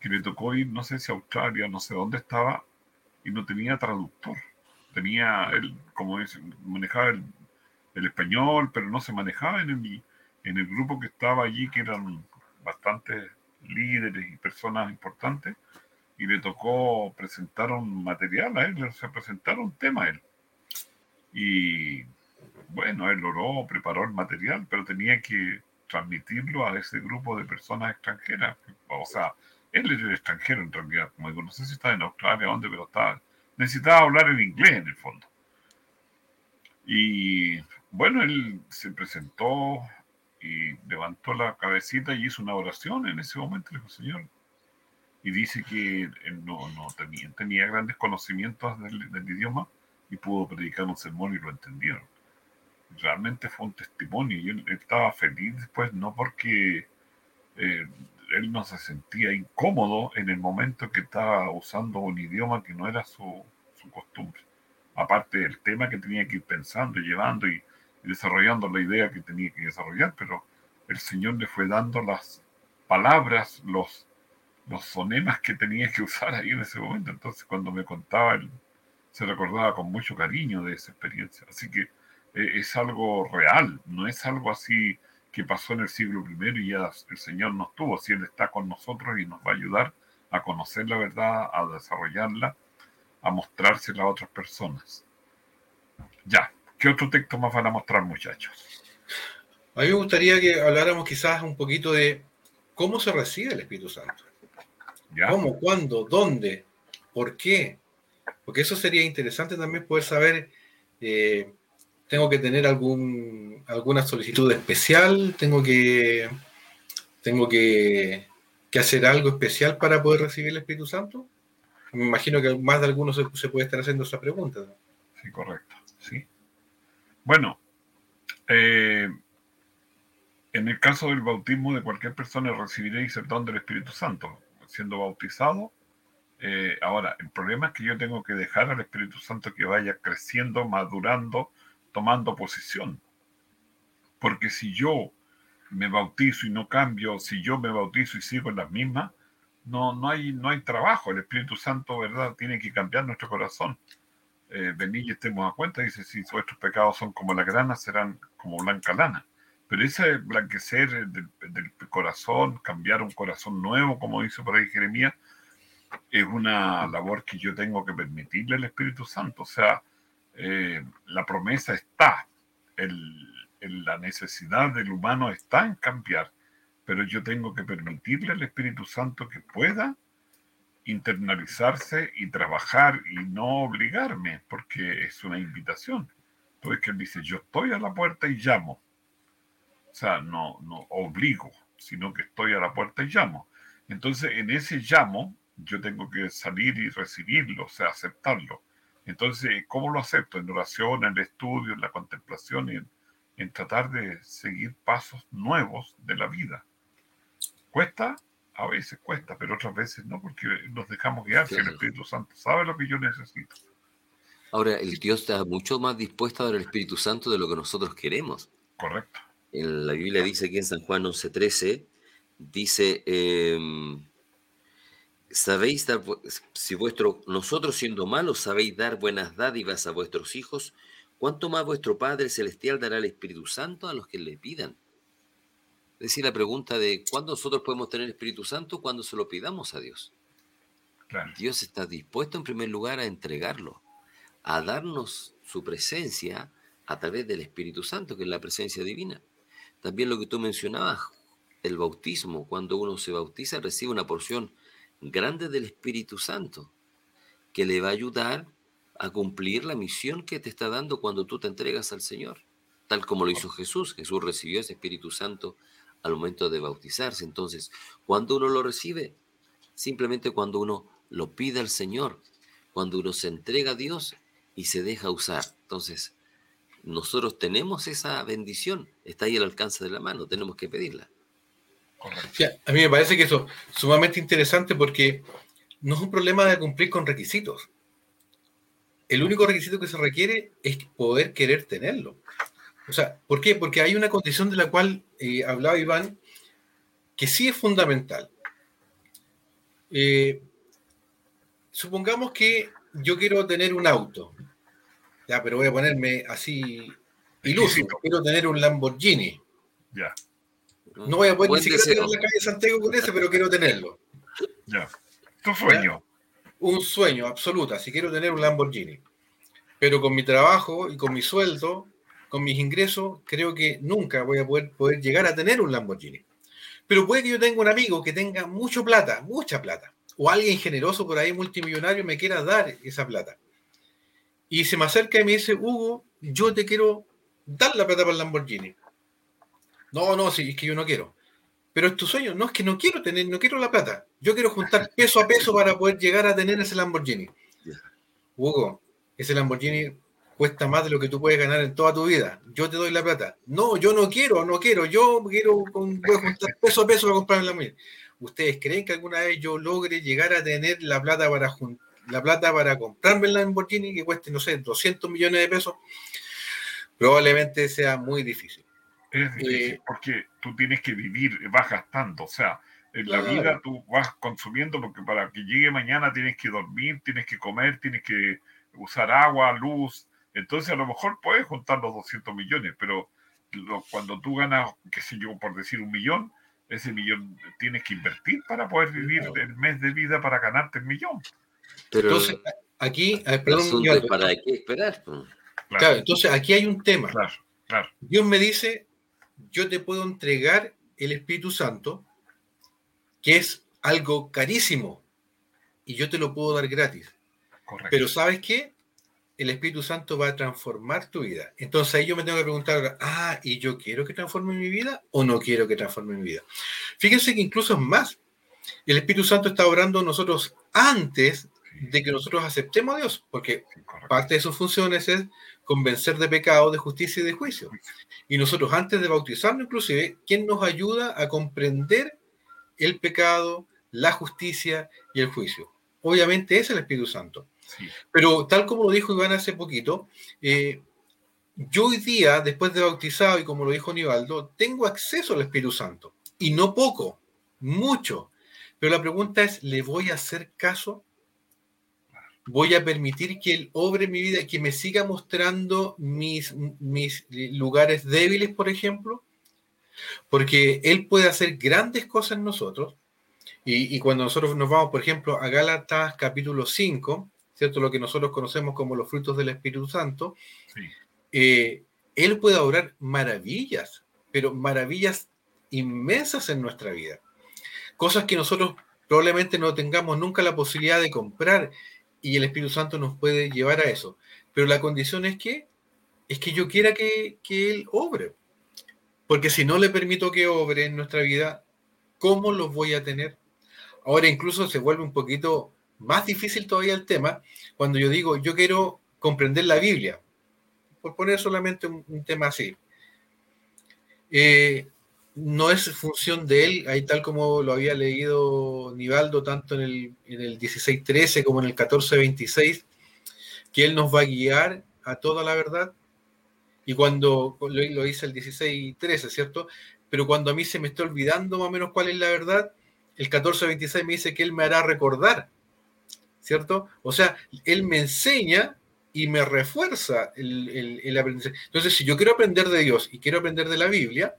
que le tocó ir, no sé si a Australia, no sé dónde estaba, y no tenía traductor. Tenía, él, como dice, manejaba el, el español, pero no se manejaba en el, en el grupo que estaba allí, que eran bastantes líderes y personas importantes y le tocó presentar un material a él, o sea, presentar un tema a él. Y bueno, él oró, preparó el material, pero tenía que transmitirlo a ese grupo de personas extranjeras. O sea, él era extranjero en realidad, como digo, no sé si estaba en Australia dónde, pero estaba, necesitaba hablar en inglés en el fondo. Y bueno, él se presentó y levantó la cabecita y hizo una oración en ese momento, le dijo, Señor, y dice que él no, no tenía, grandes conocimientos del, idioma y pudo predicar un sermón y lo entendieron. Realmente fue un testimonio y él estaba feliz después, no porque eh, él no se sentía incómodo en el momento que estaba usando un idioma que no era su, su costumbre. Aparte del tema que tenía que ir pensando, llevando y, y desarrollando la idea que tenía que desarrollar, pero el Señor le fue dando las palabras, los los fonemas que tenía que usar ahí en ese momento. Entonces, cuando me contaba, él se recordaba con mucho cariño de esa experiencia. Así que eh, es algo real, no es algo así que pasó en el siglo I y ya el Señor nos tuvo. Si Él está con nosotros y nos va a ayudar a conocer la verdad, a desarrollarla, a mostrársela a otras personas. Ya, ¿qué otro texto más van a mostrar, muchachos? A mí me gustaría que habláramos quizás un poquito de cómo se recibe el Espíritu Santo. ¿Ya? ¿Cómo? ¿Cuándo? ¿Dónde? ¿Por qué? Porque eso sería interesante también poder saber, eh, tengo que tener algún, alguna solicitud especial, tengo que, tengo que, que hacer algo especial para poder recibir el Espíritu Santo. Me imagino que más de algunos se, se puede estar haciendo esa pregunta. Sí, correcto. Sí. Bueno, eh, en el caso del bautismo de cualquier persona recibiréis el don del Espíritu Santo, siendo bautizado. Eh, ahora, el problema es que yo tengo que dejar al Espíritu Santo que vaya creciendo, madurando, tomando posición. Porque si yo me bautizo y no cambio, si yo me bautizo y sigo en las mismas, no, no, hay, no hay trabajo. El Espíritu Santo, ¿verdad?, tiene que cambiar nuestro corazón eh, y estemos a cuenta, dice, si vuestros pecados son como la grana, serán como blanca lana. Pero ese blanquecer del, del corazón, cambiar un corazón nuevo, como dice por ahí Jeremías, es una labor que yo tengo que permitirle al Espíritu Santo. O sea, eh, la promesa está, el, el- la necesidad del humano está en cambiar, pero yo tengo que permitirle al Espíritu Santo que pueda internalizarse y trabajar y no obligarme, porque es una invitación. Entonces que él dice, yo estoy a la puerta y llamo. O sea, no, no obligo, sino que estoy a la puerta y llamo. Entonces, en ese llamo, yo tengo que salir y recibirlo, o sea, aceptarlo. Entonces, ¿cómo lo acepto? En oración, en el estudio, en la contemplación, en, en tratar de seguir pasos nuevos de la vida. ¿Cuesta? A veces cuesta, pero otras veces no, porque nos dejamos guiar si el. Espíritu Santo sabe lo que yo necesito. Ahora, el Dios está mucho más dispuesto a dar el Espíritu Santo de lo que nosotros queremos. Correcto. En la Biblia dice aquí en San Juan 11:13, dice, em, sabéis dar, si vuestro, nosotros siendo malos sabéis dar buenas dádivas a vuestros hijos, ¿cuánto más vuestro Padre Celestial dará el Espíritu Santo a los que le pidan? Es decir, la pregunta de ¿cuándo nosotros podemos tener el Espíritu Santo? Cuando se lo pidamos a Dios. Claro. Dios está dispuesto en primer lugar a entregarlo, a darnos su presencia a través del Espíritu Santo, que es la presencia divina. También lo que tú mencionabas, el bautismo, cuando uno se bautiza recibe una porción grande del Espíritu Santo, que le va a ayudar a cumplir la misión que te está dando cuando tú te entregas al Señor, tal como lo hizo Jesús. Jesús recibió ese Espíritu Santo al momento de bautizarse. Entonces, cuando uno lo recibe, simplemente cuando uno lo pide al Señor, cuando uno se entrega a Dios y se deja usar. Entonces, nosotros tenemos esa bendición, está ahí al alcance de la mano, tenemos que pedirla. A mí me parece que eso es sumamente interesante porque no es un problema de cumplir con requisitos. El único requisito que se requiere es poder querer tenerlo. O sea, ¿por qué? Porque hay una condición de la cual eh, hablaba Iván que sí es fundamental. Eh, supongamos que yo quiero tener un auto, ya, pero voy a ponerme así iluso. Quiero tener un Lamborghini. Ya, No voy a poder Buen ni siquiera deseo. tener la calle Santiago con ese, pero quiero tenerlo. ya. Tu sueño. Un sueño absoluto, si quiero tener un Lamborghini. Pero con mi trabajo y con mi sueldo, con mis ingresos, creo que nunca voy a poder, poder llegar a tener un Lamborghini. Pero puede que yo tenga un amigo que tenga mucho plata, mucha plata, o alguien generoso por ahí, multimillonario, me quiera dar esa plata. Y se me acerca y me dice, Hugo, yo te quiero dar la plata para el Lamborghini. No, no, sí, es que yo no quiero. Pero es tu sueño. No, es que no quiero tener, no quiero la plata. Yo quiero juntar [LAUGHS] peso a peso para poder llegar a tener ese Lamborghini. Hugo, ese Lamborghini cuesta más de lo que tú puedes ganar en toda tu vida. Yo te doy la plata. No, yo no quiero, no quiero. Yo quiero con, voy a juntar [LAUGHS] peso a peso para comprar el Lamborghini. ¿Ustedes creen que alguna vez yo logre llegar a tener la plata para jun- la plata para comprarme el Lamborghini que cueste, no sé, 200 millones de pesos? Probablemente sea muy difícil. Es difícil Eh, porque tú tienes que vivir, vas gastando, o sea, en la Claro. vida tú vas consumiendo porque para que llegue mañana tienes que dormir, tienes que comer, tienes que usar agua, luz. Entonces a lo mejor puedes juntar los 200 millones, pero lo- cuando tú ganas, qué sé yo, por decir un millón, ese millón tienes que invertir para poder vivir Claro. el mes de vida para ganarte el millón. Pero Entonces, aquí, perdón, asunto yo- es para qué esperar. claro, Claro, entonces aquí hay un tema. claro, claro. Dios me dice, yo te puedo entregar el Espíritu Santo, que es algo carísimo, y yo te lo puedo dar gratis. correcto. Pero ¿sabes qué? El Espíritu Santo va a transformar tu vida. Entonces ahí yo me tengo que preguntar, ahora, ah, ¿y yo quiero que transforme mi vida o no quiero que transforme mi vida? Fíjense que incluso es más. El Espíritu Santo está obrando en nosotros antes de que nosotros aceptemos a Dios, porque parte de sus funciones es convencer de pecado, de justicia y de juicio. Y nosotros antes de bautizarnos, inclusive, ¿quién nos ayuda a comprender el pecado, la justicia y el juicio? Obviamente es el Espíritu Santo. Sí, Pero tal como lo dijo Iván hace poquito, eh, yo hoy día, después de bautizado y como lo dijo Nivaldo, tengo acceso al Espíritu Santo. Y no poco, mucho. Pero la pregunta es, ¿le voy a hacer caso? ¿Voy a permitir que Él obre mi vida, que me siga mostrando mis, mis lugares débiles, por ejemplo? Porque Él puede hacer grandes cosas en nosotros. Y, y cuando nosotros nos vamos, por ejemplo, a Gálatas capítulo 5, ¿cierto? Lo que nosotros conocemos como los frutos del Espíritu Santo, sí, eh, Él puede obrar maravillas, pero maravillas inmensas en nuestra vida. Cosas que nosotros probablemente no tengamos nunca la posibilidad de comprar y el Espíritu Santo nos puede llevar a eso. Pero la condición es que, es que yo quiera que, que Él obre. Porque si no le permito que obre en nuestra vida, ¿cómo los voy a tener? Ahora incluso se vuelve un poquito más difícil todavía el tema cuando yo digo, yo quiero comprender la Biblia, por poner solamente un, un tema así. Eh, no es función de él, ahí tal como lo había leído Nivaldo, tanto en el, en el 16.13 como en el 14.26, que él nos va a guiar a toda la verdad. Y cuando lo, lo hice el 16.13, ¿cierto? Pero cuando a mí se me está olvidando más o menos cuál es la verdad, el 14.26 me dice que él me hará recordar, ¿cierto? O sea, él me enseña y me refuerza el, el, el aprendizaje. Entonces, si yo quiero aprender de Dios y quiero aprender de la Biblia,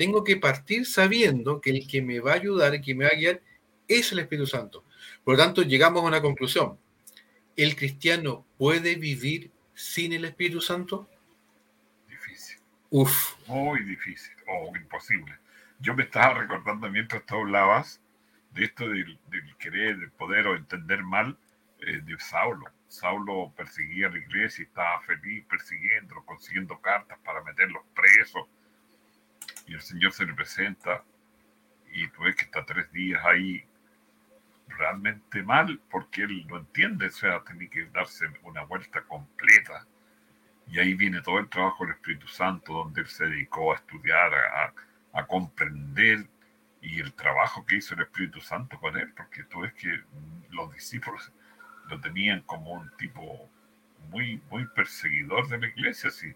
tengo que partir sabiendo que el que me va a ayudar, el que me va a guiar, es el Espíritu Santo. Por lo tanto, llegamos a una conclusión. ¿El cristiano puede vivir sin el Espíritu Santo? Difícil, Uf, muy difícil o imposible. Yo me estaba recordando mientras tú hablabas de esto del, del querer, del poder o entender mal eh, de Saulo. Saulo perseguía a la iglesia y estaba feliz persiguiendo, consiguiendo cartas para meterlos presos. Y el Señor se le presenta y tú ves que está tres días ahí realmente mal porque él no entiende, o sea, tiene que darse una vuelta completa. Y ahí viene todo el trabajo del Espíritu Santo, donde él se dedicó a estudiar, a, a- comprender y el trabajo que hizo el Espíritu Santo con él, porque tú ves que los discípulos lo tenían como un tipo muy, muy perseguidor de la iglesia. Así,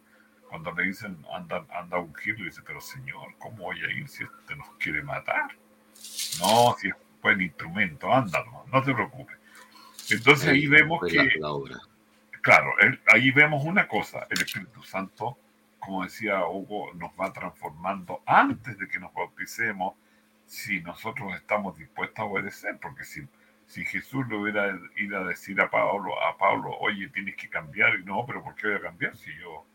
cuando le dicen anda, anda a ungirlo, dice, pero Señor, ¿cómo voy a ir si este nos quiere matar? No, si es buen instrumento, anda, no, te preocupes. Entonces ahí vemos fue que, la, la obra. claro, el- ahí vemos una cosa, el Espíritu Santo, como decía Hugo, nos va transformando antes de que nos bauticemos, si nosotros estamos dispuestos a obedecer, porque si, si Jesús le hubiera ido a decir a Pablo, a Pablo, oye, tienes que cambiar, y no, pero ¿por qué voy a cambiar si yo,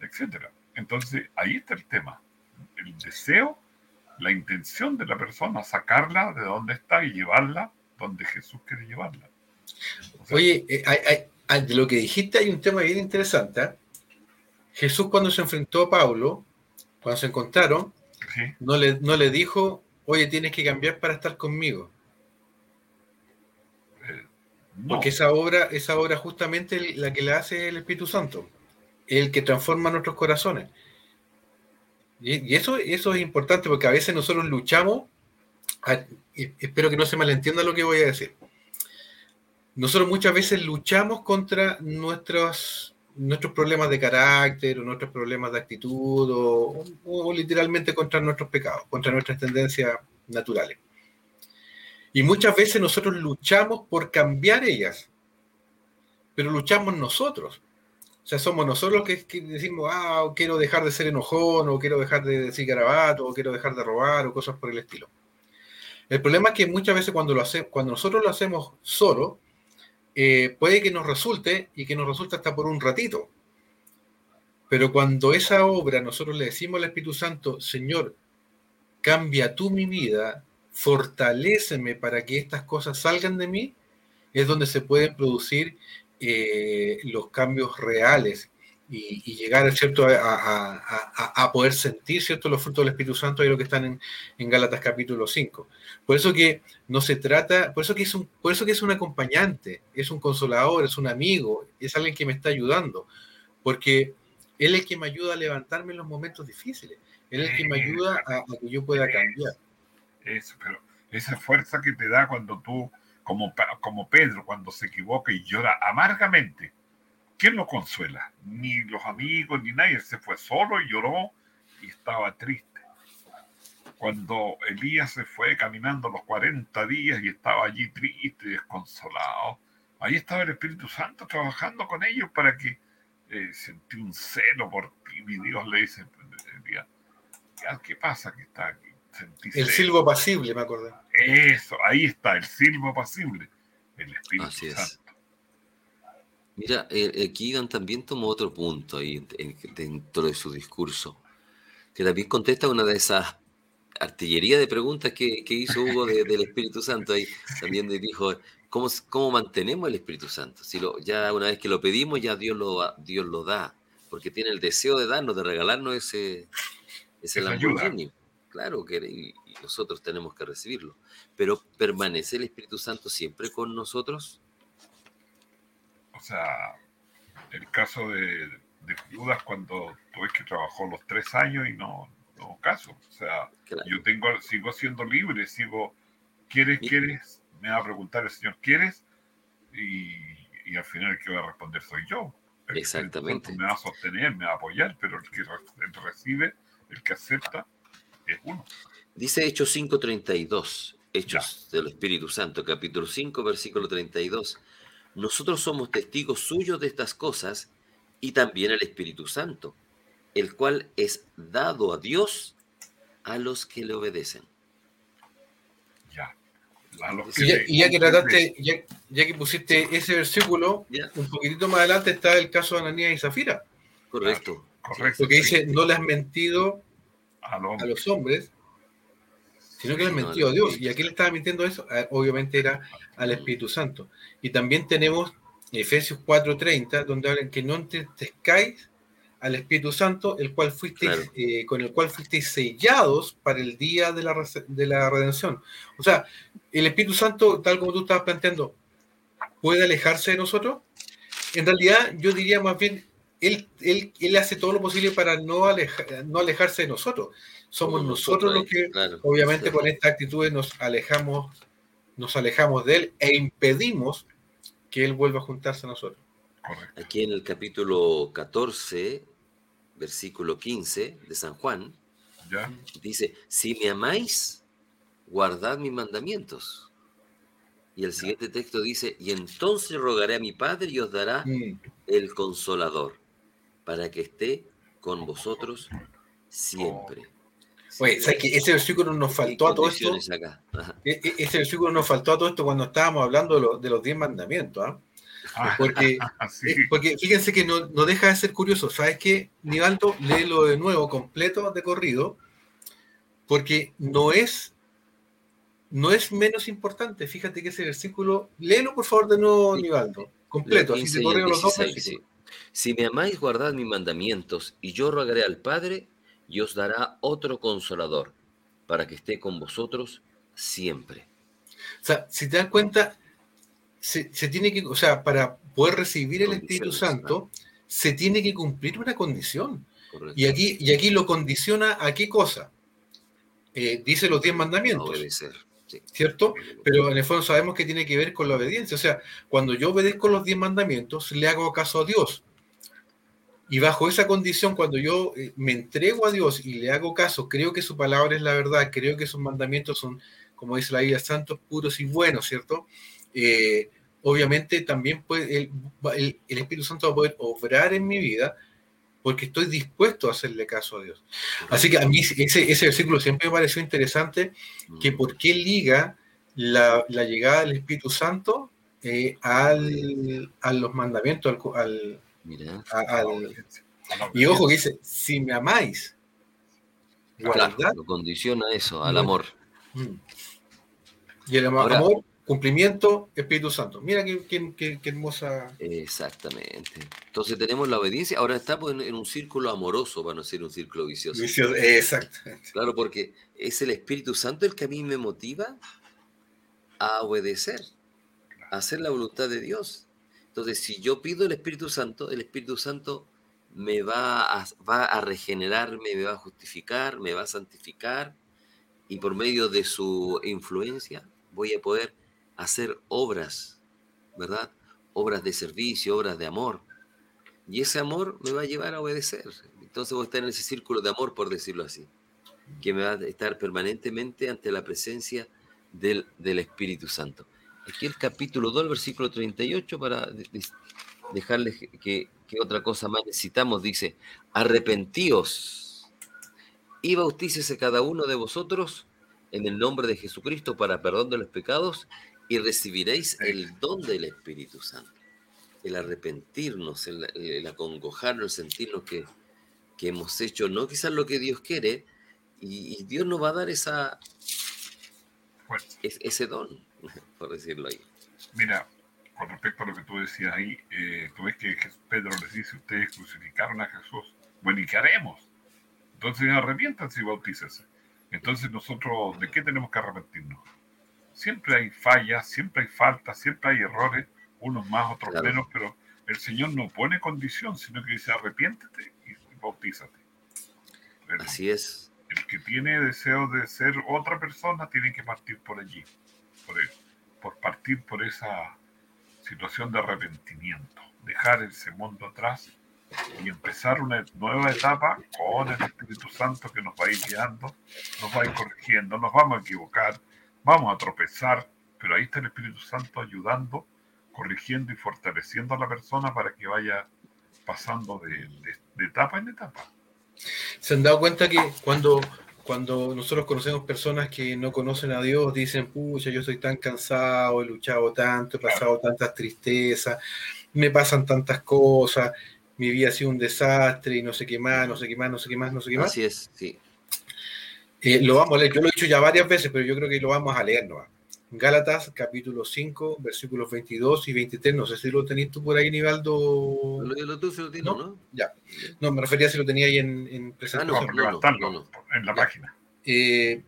etcétera? Entonces, ahí está el tema, el deseo, la intención de la persona, sacarla de donde está y llevarla donde Jesús quiere llevarla. O sea, Oye, eh, hay- hay- hay- de lo que dijiste hay un tema bien interesante. ¿eh? Jesús cuando se enfrentó a Pablo, cuando se encontraron, sí, no le, no le dijo, oye, tienes que cambiar para estar conmigo. eh, no, Porque esa obra, esa obra justamente la que le hace el Espíritu Santo, el que transforma nuestros corazones. Y, eso, eso es importante porque a veces nosotros luchamos, espero que no se malentienda lo que voy a decir. Nosotros muchas veces luchamos contra nuestros, nuestros problemas de carácter o nuestros problemas de actitud o, o literalmente contra nuestros pecados, contra nuestras tendencias naturales. Y muchas veces nosotros luchamos por cambiar ellas, pero luchamos nosotros. O sea, somos nosotros los que, decimos, ah, quiero dejar de ser enojón, o quiero dejar de decir garabato, o quiero dejar de robar, o cosas por el estilo. El problema es que muchas veces cuando, lo hace, cuando nosotros lo hacemos solo, eh, puede que nos resulte y que nos resulte hasta por un ratito. Pero cuando esa obra nosotros le decimos al Espíritu Santo, Señor, cambia tú mi vida, fortaléceme para que estas cosas salgan de mí, es donde se pueden producir eh, los cambios reales y, y llegar ¿cierto? A, a- a- a poder sentir ¿cierto? los frutos del Espíritu Santo y lo que están en, en Gálatas capítulo 5. Por eso que no se trata, por eso que es un, por eso que es un acompañante, es un consolador, es un amigo, es alguien que me está ayudando, porque él es el que me ayuda a levantarme en los momentos difíciles, él es el que me ayuda a, a que yo pueda cambiar. Eso, pero esa fuerza que te da cuando tú, como, como Pedro, cuando se equivoca y llora amargamente, ¿quién lo consuela? Ni los amigos, ni nadie. Se fue solo y lloró y estaba triste. Cuando Elías se fue caminando los 40 días y estaba allí triste y desconsolado, ahí estaba el Espíritu Santo trabajando con ellos para que eh, sentí un celo por ti. Y Dios le dice, Elías, "Ya, ¿qué pasa que está aquí? El celo". silbo pasible, me acordé. Eso, ahí está, el silbo pasible, el Espíritu Así es. Santo. Mira, eh, aquí Dan también tomó otro punto ahí en- dentro de su discurso, que también contesta una de esas artillería de preguntas que, que hizo Hugo de- del Espíritu Santo ahí. También le dijo, ¿cómo, cómo mantenemos el Espíritu Santo? Si lo, ya una vez que lo pedimos, ya Dios lo, da- Dios lo da, porque tiene el deseo de darnos, de regalarnos ese, ese Esa ayuda. Claro que y, nosotros tenemos que recibirlo. Pero ¿permanece el Espíritu Santo siempre con nosotros? O sea, el caso de, de Judas cuando tú ves que trabajó los tres años y no, no caso. O sea, Claro. yo tengo, sigo siendo libre, sigo, ¿quieres, Y- quieres? Me va a preguntar el Señor, ¿quieres? Y, y al final el que va a responder soy yo. El Exactamente. Me va a sostener, me va a apoyar, pero el que recibe, el que acepta, es uno. Dice Hechos 5:32, Hechos del Espíritu Santo, capítulo 5, versículo 32. Nosotros somos testigos suyos de estas cosas y también el Espíritu Santo, el cual es dado a Dios a los que le obedecen. Ya. A los Y ya, le- y ya que trataste, ya, ya que pusiste ese versículo, Ya. un poquitito más adelante está el caso de Ananías y Zafira, Correcto. Correcto. porque dice, no le has mentido A los a los hombres, sino que le has Sino mentido a Dios. ¿Y a quién le estaba mintiendo eso? Ah, Obviamente era al Espíritu Santo. Y también tenemos Efesios 4:30, donde hablan que no entristezcáis al Espíritu Santo, el cual fuisteis, Claro. eh, con el cual fuisteis sellados para el día de la, de la redención. O sea, el Espíritu Santo, tal como tú estabas planteando, ¿puede alejarse de nosotros? En realidad, yo diría más bien, él, él, él hace todo lo posible para no, aleja- no alejarse de nosotros. Somos Como nosotros los ahí, que, claro. obviamente, Claro. con estas actitudes nos alejamos, nos alejamos de él e impedimos que él vuelva a juntarse a nosotros. correcto. Aquí en el capítulo 14, versículo 15 de San Juan, ¿Ya? dice, si me amáis, guardad mis mandamientos. Y el siguiente texto dice, y entonces rogaré a mi Padre y os dará Mm. el consolador, para que esté con vosotros siempre. Oye, ¿sabes qué? Ese versículo nos ¿Qué faltó a todo esto. E- e- Ese versículo nos faltó a todo esto cuando estábamos hablando de, lo- de los diez mandamientos. ¿ah? Ah, Porque, [LAUGHS] sí. eh, porque fíjense que no, no deja de ser curioso. ¿Sabes qué? Nivaldo, léelo de nuevo, completo, de corrido, porque no es, no es menos importante. Fíjate que ese versículo, léelo por favor de nuevo, Sí. Nivaldo, completo, así 15 de y el corrido los dos 16, versículos. sí. Si me amáis, guardad mis mandamientos, y yo rogaré al Padre, y os dará otro consolador, para que esté con vosotros siempre. O sea, si te das cuenta, se, se tiene que, o sea, para poder recibir el Espíritu Santo, se tiene que cumplir una condición. Correcto. Y aquí, y aquí lo condiciona a qué cosa? Eh, dice los diez mandamientos, obedecer. ¿Cierto? Pero en el fondo sabemos que tiene que ver con la obediencia. O sea, cuando yo obedezco los diez mandamientos, le hago caso a Dios. Y bajo esa condición, cuando yo eh, me entrego a Dios y le hago caso, creo que su palabra es la verdad, creo que sus mandamientos son, como dice la Biblia, santos, puros y buenos, ¿cierto? Eh, obviamente también puede, el, el- el Espíritu Santo va a poder obrar en mi vida porque estoy dispuesto a hacerle caso a Dios. Así que a mí ese, ese versículo siempre me pareció interesante, que Mm. por qué liga la, la llegada del Espíritu Santo eh, al, a los mandamientos, al, al- Mira, a- y ojo que dice, si me amáis, claro, lo condiciona eso, al amor. Mm. Y el Ahora- amor, cumplimiento, Espíritu Santo. Mira qué, qué- qué- qué hermosa. Exactamente. Entonces tenemos la obediencia, ahora estamos en, en un círculo amoroso, para no ser un círculo vicioso. visión. Exactamente. Claro, porque es el Espíritu Santo el que a mí me motiva a obedecer, a hacer la voluntad de Dios. Entonces, si yo pido el Espíritu Santo, el Espíritu Santo me va a, va a regenerarme, me va a justificar, me va a santificar y por medio de su influencia voy a poder hacer obras, ¿verdad? Obras de servicio, obras de amor. Y ese amor me va a llevar a obedecer. Entonces voy a estar en ese círculo de amor, por decirlo así, que me va a estar permanentemente ante la presencia del, del Espíritu Santo. Aquí el capítulo 2, el versículo 38, para de- de- dejarles que- que otra cosa más necesitamos, dice, arrepentíos y bautícese cada uno de vosotros en el nombre de Jesucristo para perdón de los pecados y recibiréis el don del Espíritu Santo. El arrepentirnos, el, el acongojarnos, el sentirnos que, que hemos hecho no quizás lo que Dios quiere y, y Dios nos va a dar esa, es- ese don, [LAUGHS] por decirlo ahí. Mira, con respecto a lo que tú decías ahí, eh, tú ves que Pedro les dice, ustedes crucificaron a Jesús. Bueno, ¿y qué haremos? Entonces arrepiéntanse y bautícense. Entonces nosotros, ¿de qué tenemos que arrepentirnos? Siempre hay fallas, siempre hay faltas, siempre hay errores, unos más, otros Claro. menos, pero el Señor no pone condición, sino que dice arrepiéntete y bautízate. Pero Así es. el que tiene deseo de ser otra persona tiene que partir por allí, por, el- por partir por esa situación de arrepentimiento, dejar ese mundo atrás y empezar una nueva etapa con el Espíritu Santo que nos va a ir guiando, nos va a ir corrigiendo, nos vamos a equivocar, vamos a tropezar, pero ahí está el Espíritu Santo ayudando, corrigiendo y fortaleciendo a la persona para que vaya pasando de, de- de etapa en etapa. ¿Se han dado cuenta que cuando, cuando nosotros conocemos personas que no conocen a Dios, dicen, pucha, yo estoy tan cansado, he luchado tanto, he pasado tantas tristezas, me pasan tantas cosas, mi vida ha sido un desastre y no sé qué más, no sé qué más, no sé qué más, no sé qué más? Así es, sí. Eh, lo vamos a leer, yo lo he dicho ya varias veces, pero yo creo que lo vamos a leer, ¿no? Gálatas, capítulo 5, versículos 22 y 23, no sé si lo tenéis tú por ahí, Nivaldo. Lo, lo tú se lo tienes, ¿No? ¿no? No, me refería si lo tenía ahí en, en Ah, no, presentación. Vamos a no, no, no, en la Ya. página. eh,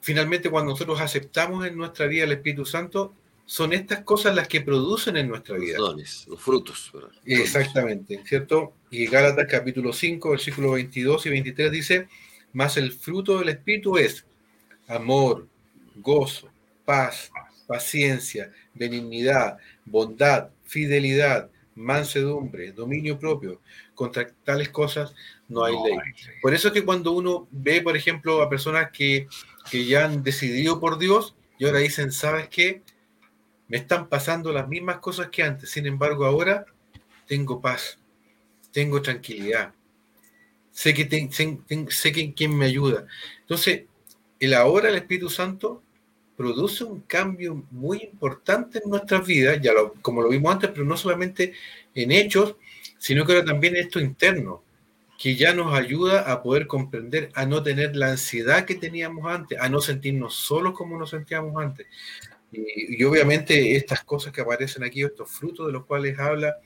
finalmente cuando nosotros aceptamos en nuestra vida el Espíritu Santo, son estas cosas las que producen en nuestra Los vida. dones, los frutos. Exactamente, ¿cierto? Y Gálatas capítulo 5, versículos 22 y 23 dice, más el fruto del Espíritu es amor, gozo, paz, paciencia, benignidad, bondad, fidelidad, mansedumbre, dominio propio. Contra tales cosas no hay ley. Por eso es que cuando uno ve, por ejemplo, a personas que, que ya han decidido por Dios y ahora dicen, ¿sabes qué? Me están pasando las mismas cosas que antes, sin embargo ahora tengo paz, tengo tranquilidad, sé que, sé, quién me ayuda. Entonces, el ahora el Espíritu Santo produce un cambio muy importante en nuestras vidas, ya lo- como lo vimos antes, pero no solamente en hechos, sino que ahora también esto interno que ya nos ayuda a poder comprender, a no tener la ansiedad que teníamos antes, a no sentirnos solos como nos sentíamos antes. Y, obviamente estas cosas que aparecen aquí, estos frutos de los cuales habla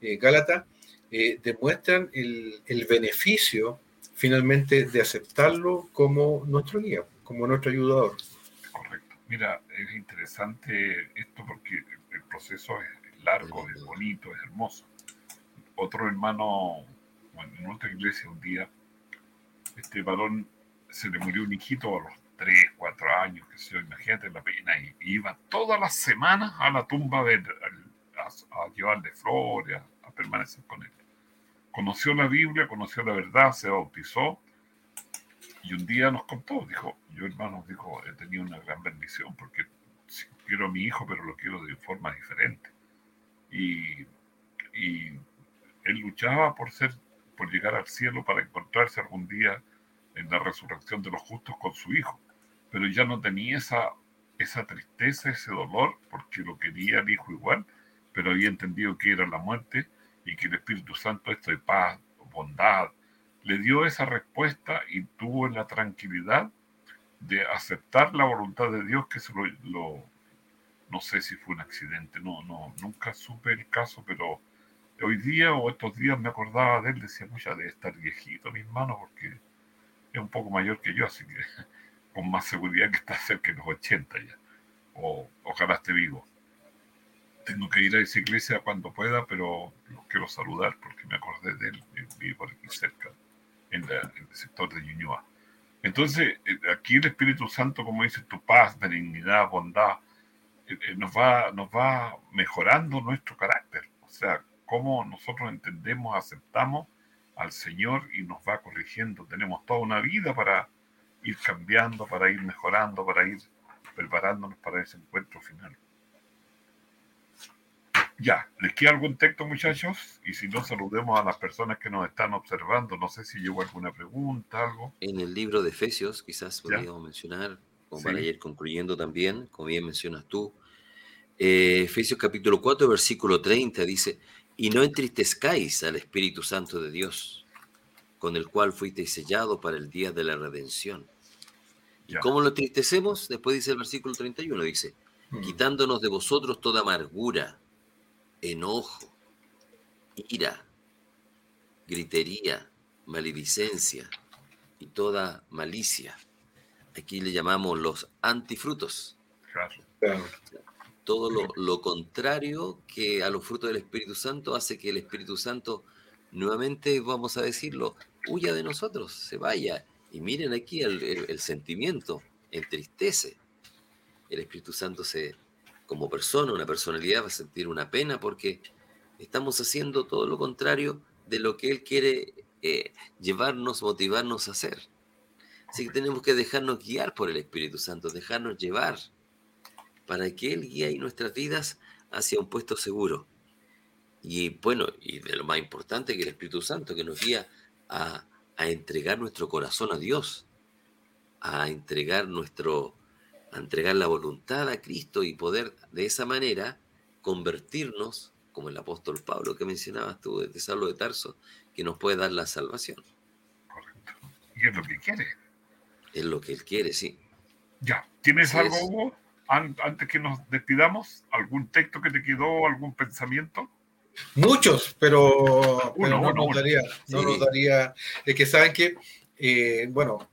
eh, Gálatas, eh, demuestran el, el beneficio finalmente de aceptarlo como nuestro guía, como nuestro ayudador. Correcto. Mira, es interesante esto porque el proceso es largo, es bonito, es hermoso. Otro hermano, bueno, en otra iglesia un día, este varón se le murió un hijito a los 3, 4 años, que se imagínate la pena, y, iba todas las semanas a la tumba a, a- a llevarle flores, a, a permanecer con él. Conoció la Biblia, conoció la verdad, se bautizó, y un día nos contó, dijo, yo hermano, dijo, he tenido una gran bendición porque quiero a mi hijo, pero lo quiero de forma diferente. Y, y él luchaba por ser, por llegar al cielo para encontrarse algún día en la resurrección de los justos con su hijo. Pero ya no tenía esa, esa tristeza, ese dolor, porque lo quería el hijo igual, pero había entendido que era la muerte y que el Espíritu Santo, esto de paz, bondad, le dio esa respuesta y tuvo la tranquilidad de aceptar la voluntad de Dios que se lo, no sé si fue un accidente, no, no, nunca supe el caso, pero hoy día o estos días me acordaba de él, decía, mucha de estar viejito mi hermano, porque es un poco mayor que yo, así que [LAUGHS] con más seguridad que está cerca de los 80 ya, o ojalá esté vivo. Tengo que ir a esa iglesia cuando pueda, pero los quiero saludar porque me acordé de él, vive por aquí cerca, en, la- en el sector de Ñuñoa. Entonces, eh, aquí el Espíritu Santo, como dice, tu paz, benignidad, bondad, eh, eh, nos va, nos va mejorando nuestro carácter. O sea, cómo nosotros entendemos, aceptamos al Señor y nos va corrigiendo. Tenemos toda una vida para ir cambiando, para ir mejorando, para ir preparándonos para ese encuentro final. Ya, ¿les queda algún texto, muchachos? Y si no, saludemos a las personas que nos están observando. No sé si llegó alguna pregunta, algo. En el libro de Efesios, quizás podríamos mencionar, como Sí. para ir concluyendo también, como bien mencionas tú. eh, Efesios capítulo 4, versículo 30 dice, y no entristezcáis al Espíritu Santo de Dios, con el cual fuisteis sellado para el día de la redención. ¿Y Ya. cómo lo entristecemos? Después dice el versículo 31, dice, Mm. quitándonos de vosotros toda amargura, enojo, ira, gritería, maledicencia y toda malicia. aquí le llamamos los antifrutos. Claro. Todo lo, lo contrario que a los frutos del Espíritu Santo hace que el Espíritu Santo, nuevamente vamos a decirlo, huya de nosotros, se vaya. Y miren aquí el, el- el sentimiento, entristece. El Espíritu Santo se, como persona, una personalidad, va a sentir una pena porque estamos haciendo todo lo contrario de lo que Él quiere eh, llevarnos, motivarnos a hacer. Así que tenemos que dejarnos guiar por el Espíritu Santo, dejarnos llevar para que Él guíe nuestras vidas hacia un puesto seguro. Y bueno, y de lo más importante que el Espíritu Santo, que nos guía a, a entregar nuestro corazón a Dios, a entregar nuestro, a entregar la voluntad a Cristo y poder de esa manera convertirnos, como el apóstol Pablo que mencionabas tú de Saulo de Tarso, que nos puede dar la salvación. Correcto. Y es lo que quiere. Es lo que Él quiere, sí. Ya. ¿Tienes Así algo, es. Hugo? An- Antes que nos despidamos, ¿algún texto que te quedó, algún pensamiento? Muchos, pero, Uno, pero no uno, nos uno. daría, no Sí. nos daría. Es que saben que, eh, bueno,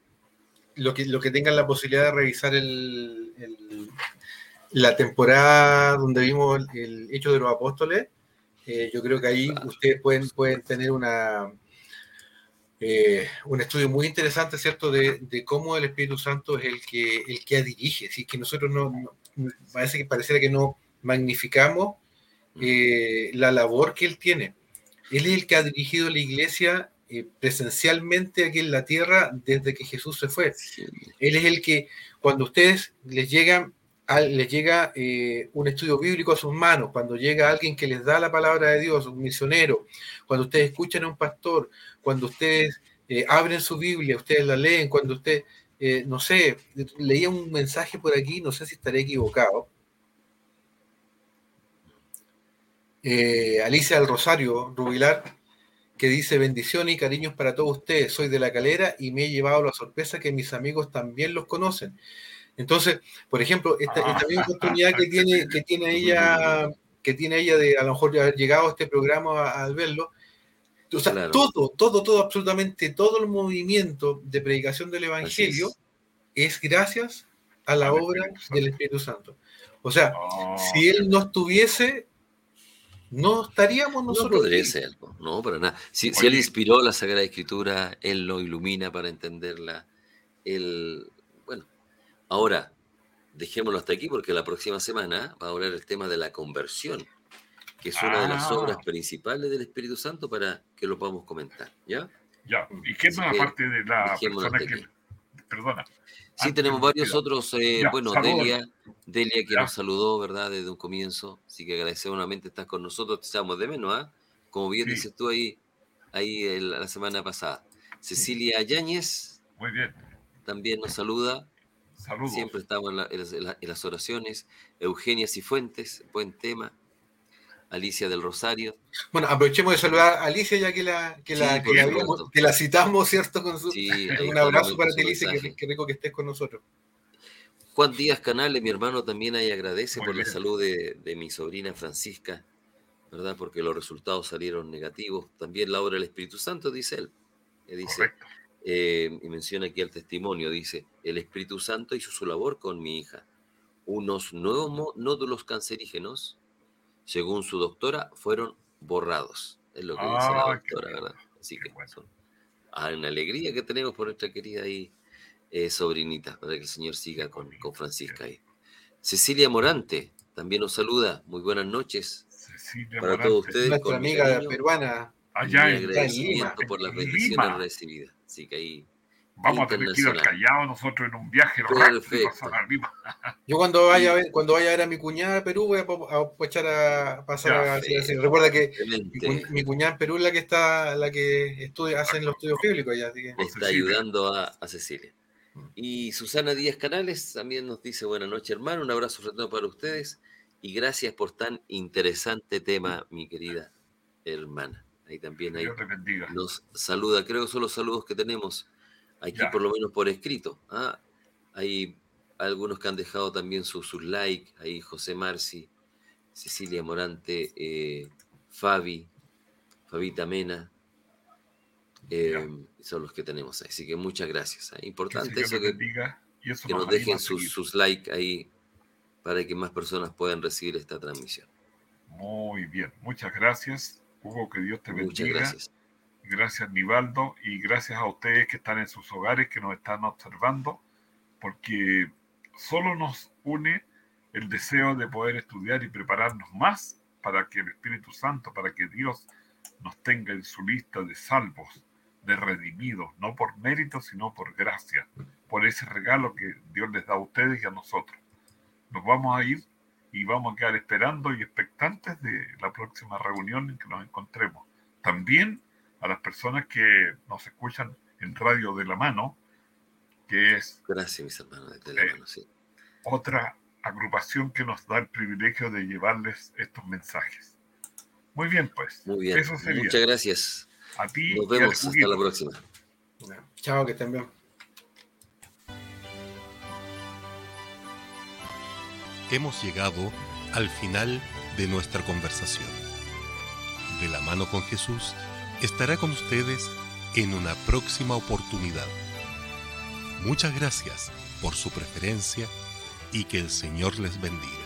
lo que, lo que tengan la posibilidad de revisar el, la temporada donde vimos el, Hecho de los Apóstoles, eh, yo creo que ahí ustedes pueden, pueden tener una eh, un estudio muy interesante, ¿cierto?, de, de cómo el Espíritu Santo es el que, el que dirige. Así que nosotros no, no- parece que pareciera que no magnificamos eh, la labor que él tiene. Él es el que ha dirigido la iglesia eh, presencialmente aquí en la tierra desde que Jesús se fue. Sí. Él es el que, cuando ustedes les llegan, les llega eh, un estudio bíblico a sus manos, cuando llega alguien que les da la palabra de Dios, un misionero, cuando ustedes escuchan a un pastor, cuando ustedes eh, abren su Biblia, ustedes la leen, cuando usted, eh, no sé, leía un mensaje por aquí, no sé si estaré equivocado. Alicia del Rosario Rubilar, que dice bendiciones y cariños para todos ustedes. Soy de la calera y me he llevado la sorpresa que mis amigos también los conocen. Entonces, por ejemplo, esta, esta misma oportunidad que tiene, que tiene ella, que tiene ella de a lo mejor de haber llegado a este programa al verlo, o sea, Claro. todo, todo, todo, absolutamente todo el movimiento de predicación del Evangelio es. es gracias a la obra del Espíritu Santo. O sea, Oh, si él no estuviese, no estaríamos No nosotros. podría aquí. ser, po, no, para nada. Si, él inspiró la Sagrada Escritura, él lo ilumina para entenderla. Él, bueno, ahora dejémoslo hasta aquí porque la próxima semana va a hablar el tema de la conversión, que es una de las Ah. obras principales del Espíritu Santo para que lo podamos comentar, ¿ya? Ya. ¿Y qué Así más que aparte de la persona que... Perdona. Sí, tenemos varios otros, eh, Ya, bueno, saludos. Delia, Delia que Ya. nos saludó, ¿verdad? Desde un comienzo, así que agradecemos nuevamente estar con nosotros, te echamos de menos, ¿ah? Como bien Sí. dices tú ahí, ahí la semana pasada. Cecilia Yáñez Muy bien. también nos saluda, Saludos. siempre estamos en, la- en las- en la- en las oraciones. Eugenia Cifuentes, buen tema. Alicia del Rosario, Bueno, aprovechemos de saludar a Alicia ya que la, que la, que que citamos, ¿cierto? Con su, sí, [LAUGHS] un abrazo para ti, Alicia, que, rico que estés con nosotros. Juan Díaz Canales, mi hermano, también ahí agradece Muy por la salud de, de mi sobrina Francisca, ¿verdad? Porque los resultados salieron negativos. También la obra del Espíritu Santo, dice él. Dice, Correcto. eh, y menciona aquí el testimonio, dice, el Espíritu Santo hizo su labor con mi hija. Unos nuevos nódulos cancerígenos, según su doctora, fueron borrados. Es lo que dice la Ah, doctora, ¿verdad? Así qué que bueno. son ah, una alegría que tenemos por nuestra querida ahí, eh, sobrinita, para que el Señor siga con, con Francisca ahí. Cecilia Morante también nos saluda. Muy buenas noches Cecilia para Morante. todos ustedes. Nuestra con amiga cariño peruana. y Allá en, agradecimiento Lima. por las En bendiciones recibidas. Así que ahí Vamos a tener que ir al. Callao nosotros en un viaje. Perfecto. Yo cuando vaya a ver, cuando vaya a ver a mi cuñada a Perú voy a, aprovechar a pasar Ya, a, sí. a- Recuerda que mi, cuñada en Perú es la que está, la que estudia, hacen los estudios bíblicos allá, así que Le está ayudando a, a Cecilia. Y Susana Díaz Canales también nos dice buenas noches, hermano. Un abrazo fraterno para ustedes y gracias por tan interesante tema, mi querida hermana. Ahí también bendiga. nos saluda. Creo que son los saludos que tenemos aquí, Ya. por lo menos por escrito. ¿ah? Hay algunos que han dejado también sus sus likes. Ahí José Marci, Cecilia Morante, eh, Fabi, Fabita Mena. eh, son los que tenemos ahí. Así que muchas gracias. Que el Importante eso que bendiga. Y eso que nos dejen sus, sus likes ahí para que más personas puedan recibir esta transmisión. Muy bien, muchas gracias. Hugo, que Dios te Muchas bendiga. gracias. Gracias, Nivaldo, y gracias a ustedes que están en sus hogares, que nos están observando, porque solo nos une el deseo de poder estudiar y prepararnos más para que el Espíritu Santo, para que Dios nos tenga en su lista de salvos, de redimidos, no por mérito, sino por gracia, por ese regalo que Dios les da a ustedes y a nosotros. Nos vamos a ir y vamos a quedar esperando y expectantes de la próxima reunión en que nos encontremos. También a las personas que nos escuchan en Radio de la Mano, que es Gracias, mis hermanos, desde la Eh, mano, sí. otra agrupación que nos da el privilegio de llevarles estos mensajes. Muy bien, pues. Muy bien. Eso sería. Muchas gracias. A ti Nos vemos hasta la próxima. Chao, que estén bien. Hemos llegado al final de nuestra conversación. De la mano con Jesús estará con ustedes en una próxima oportunidad. Muchas gracias por su preferencia y que el Señor les bendiga.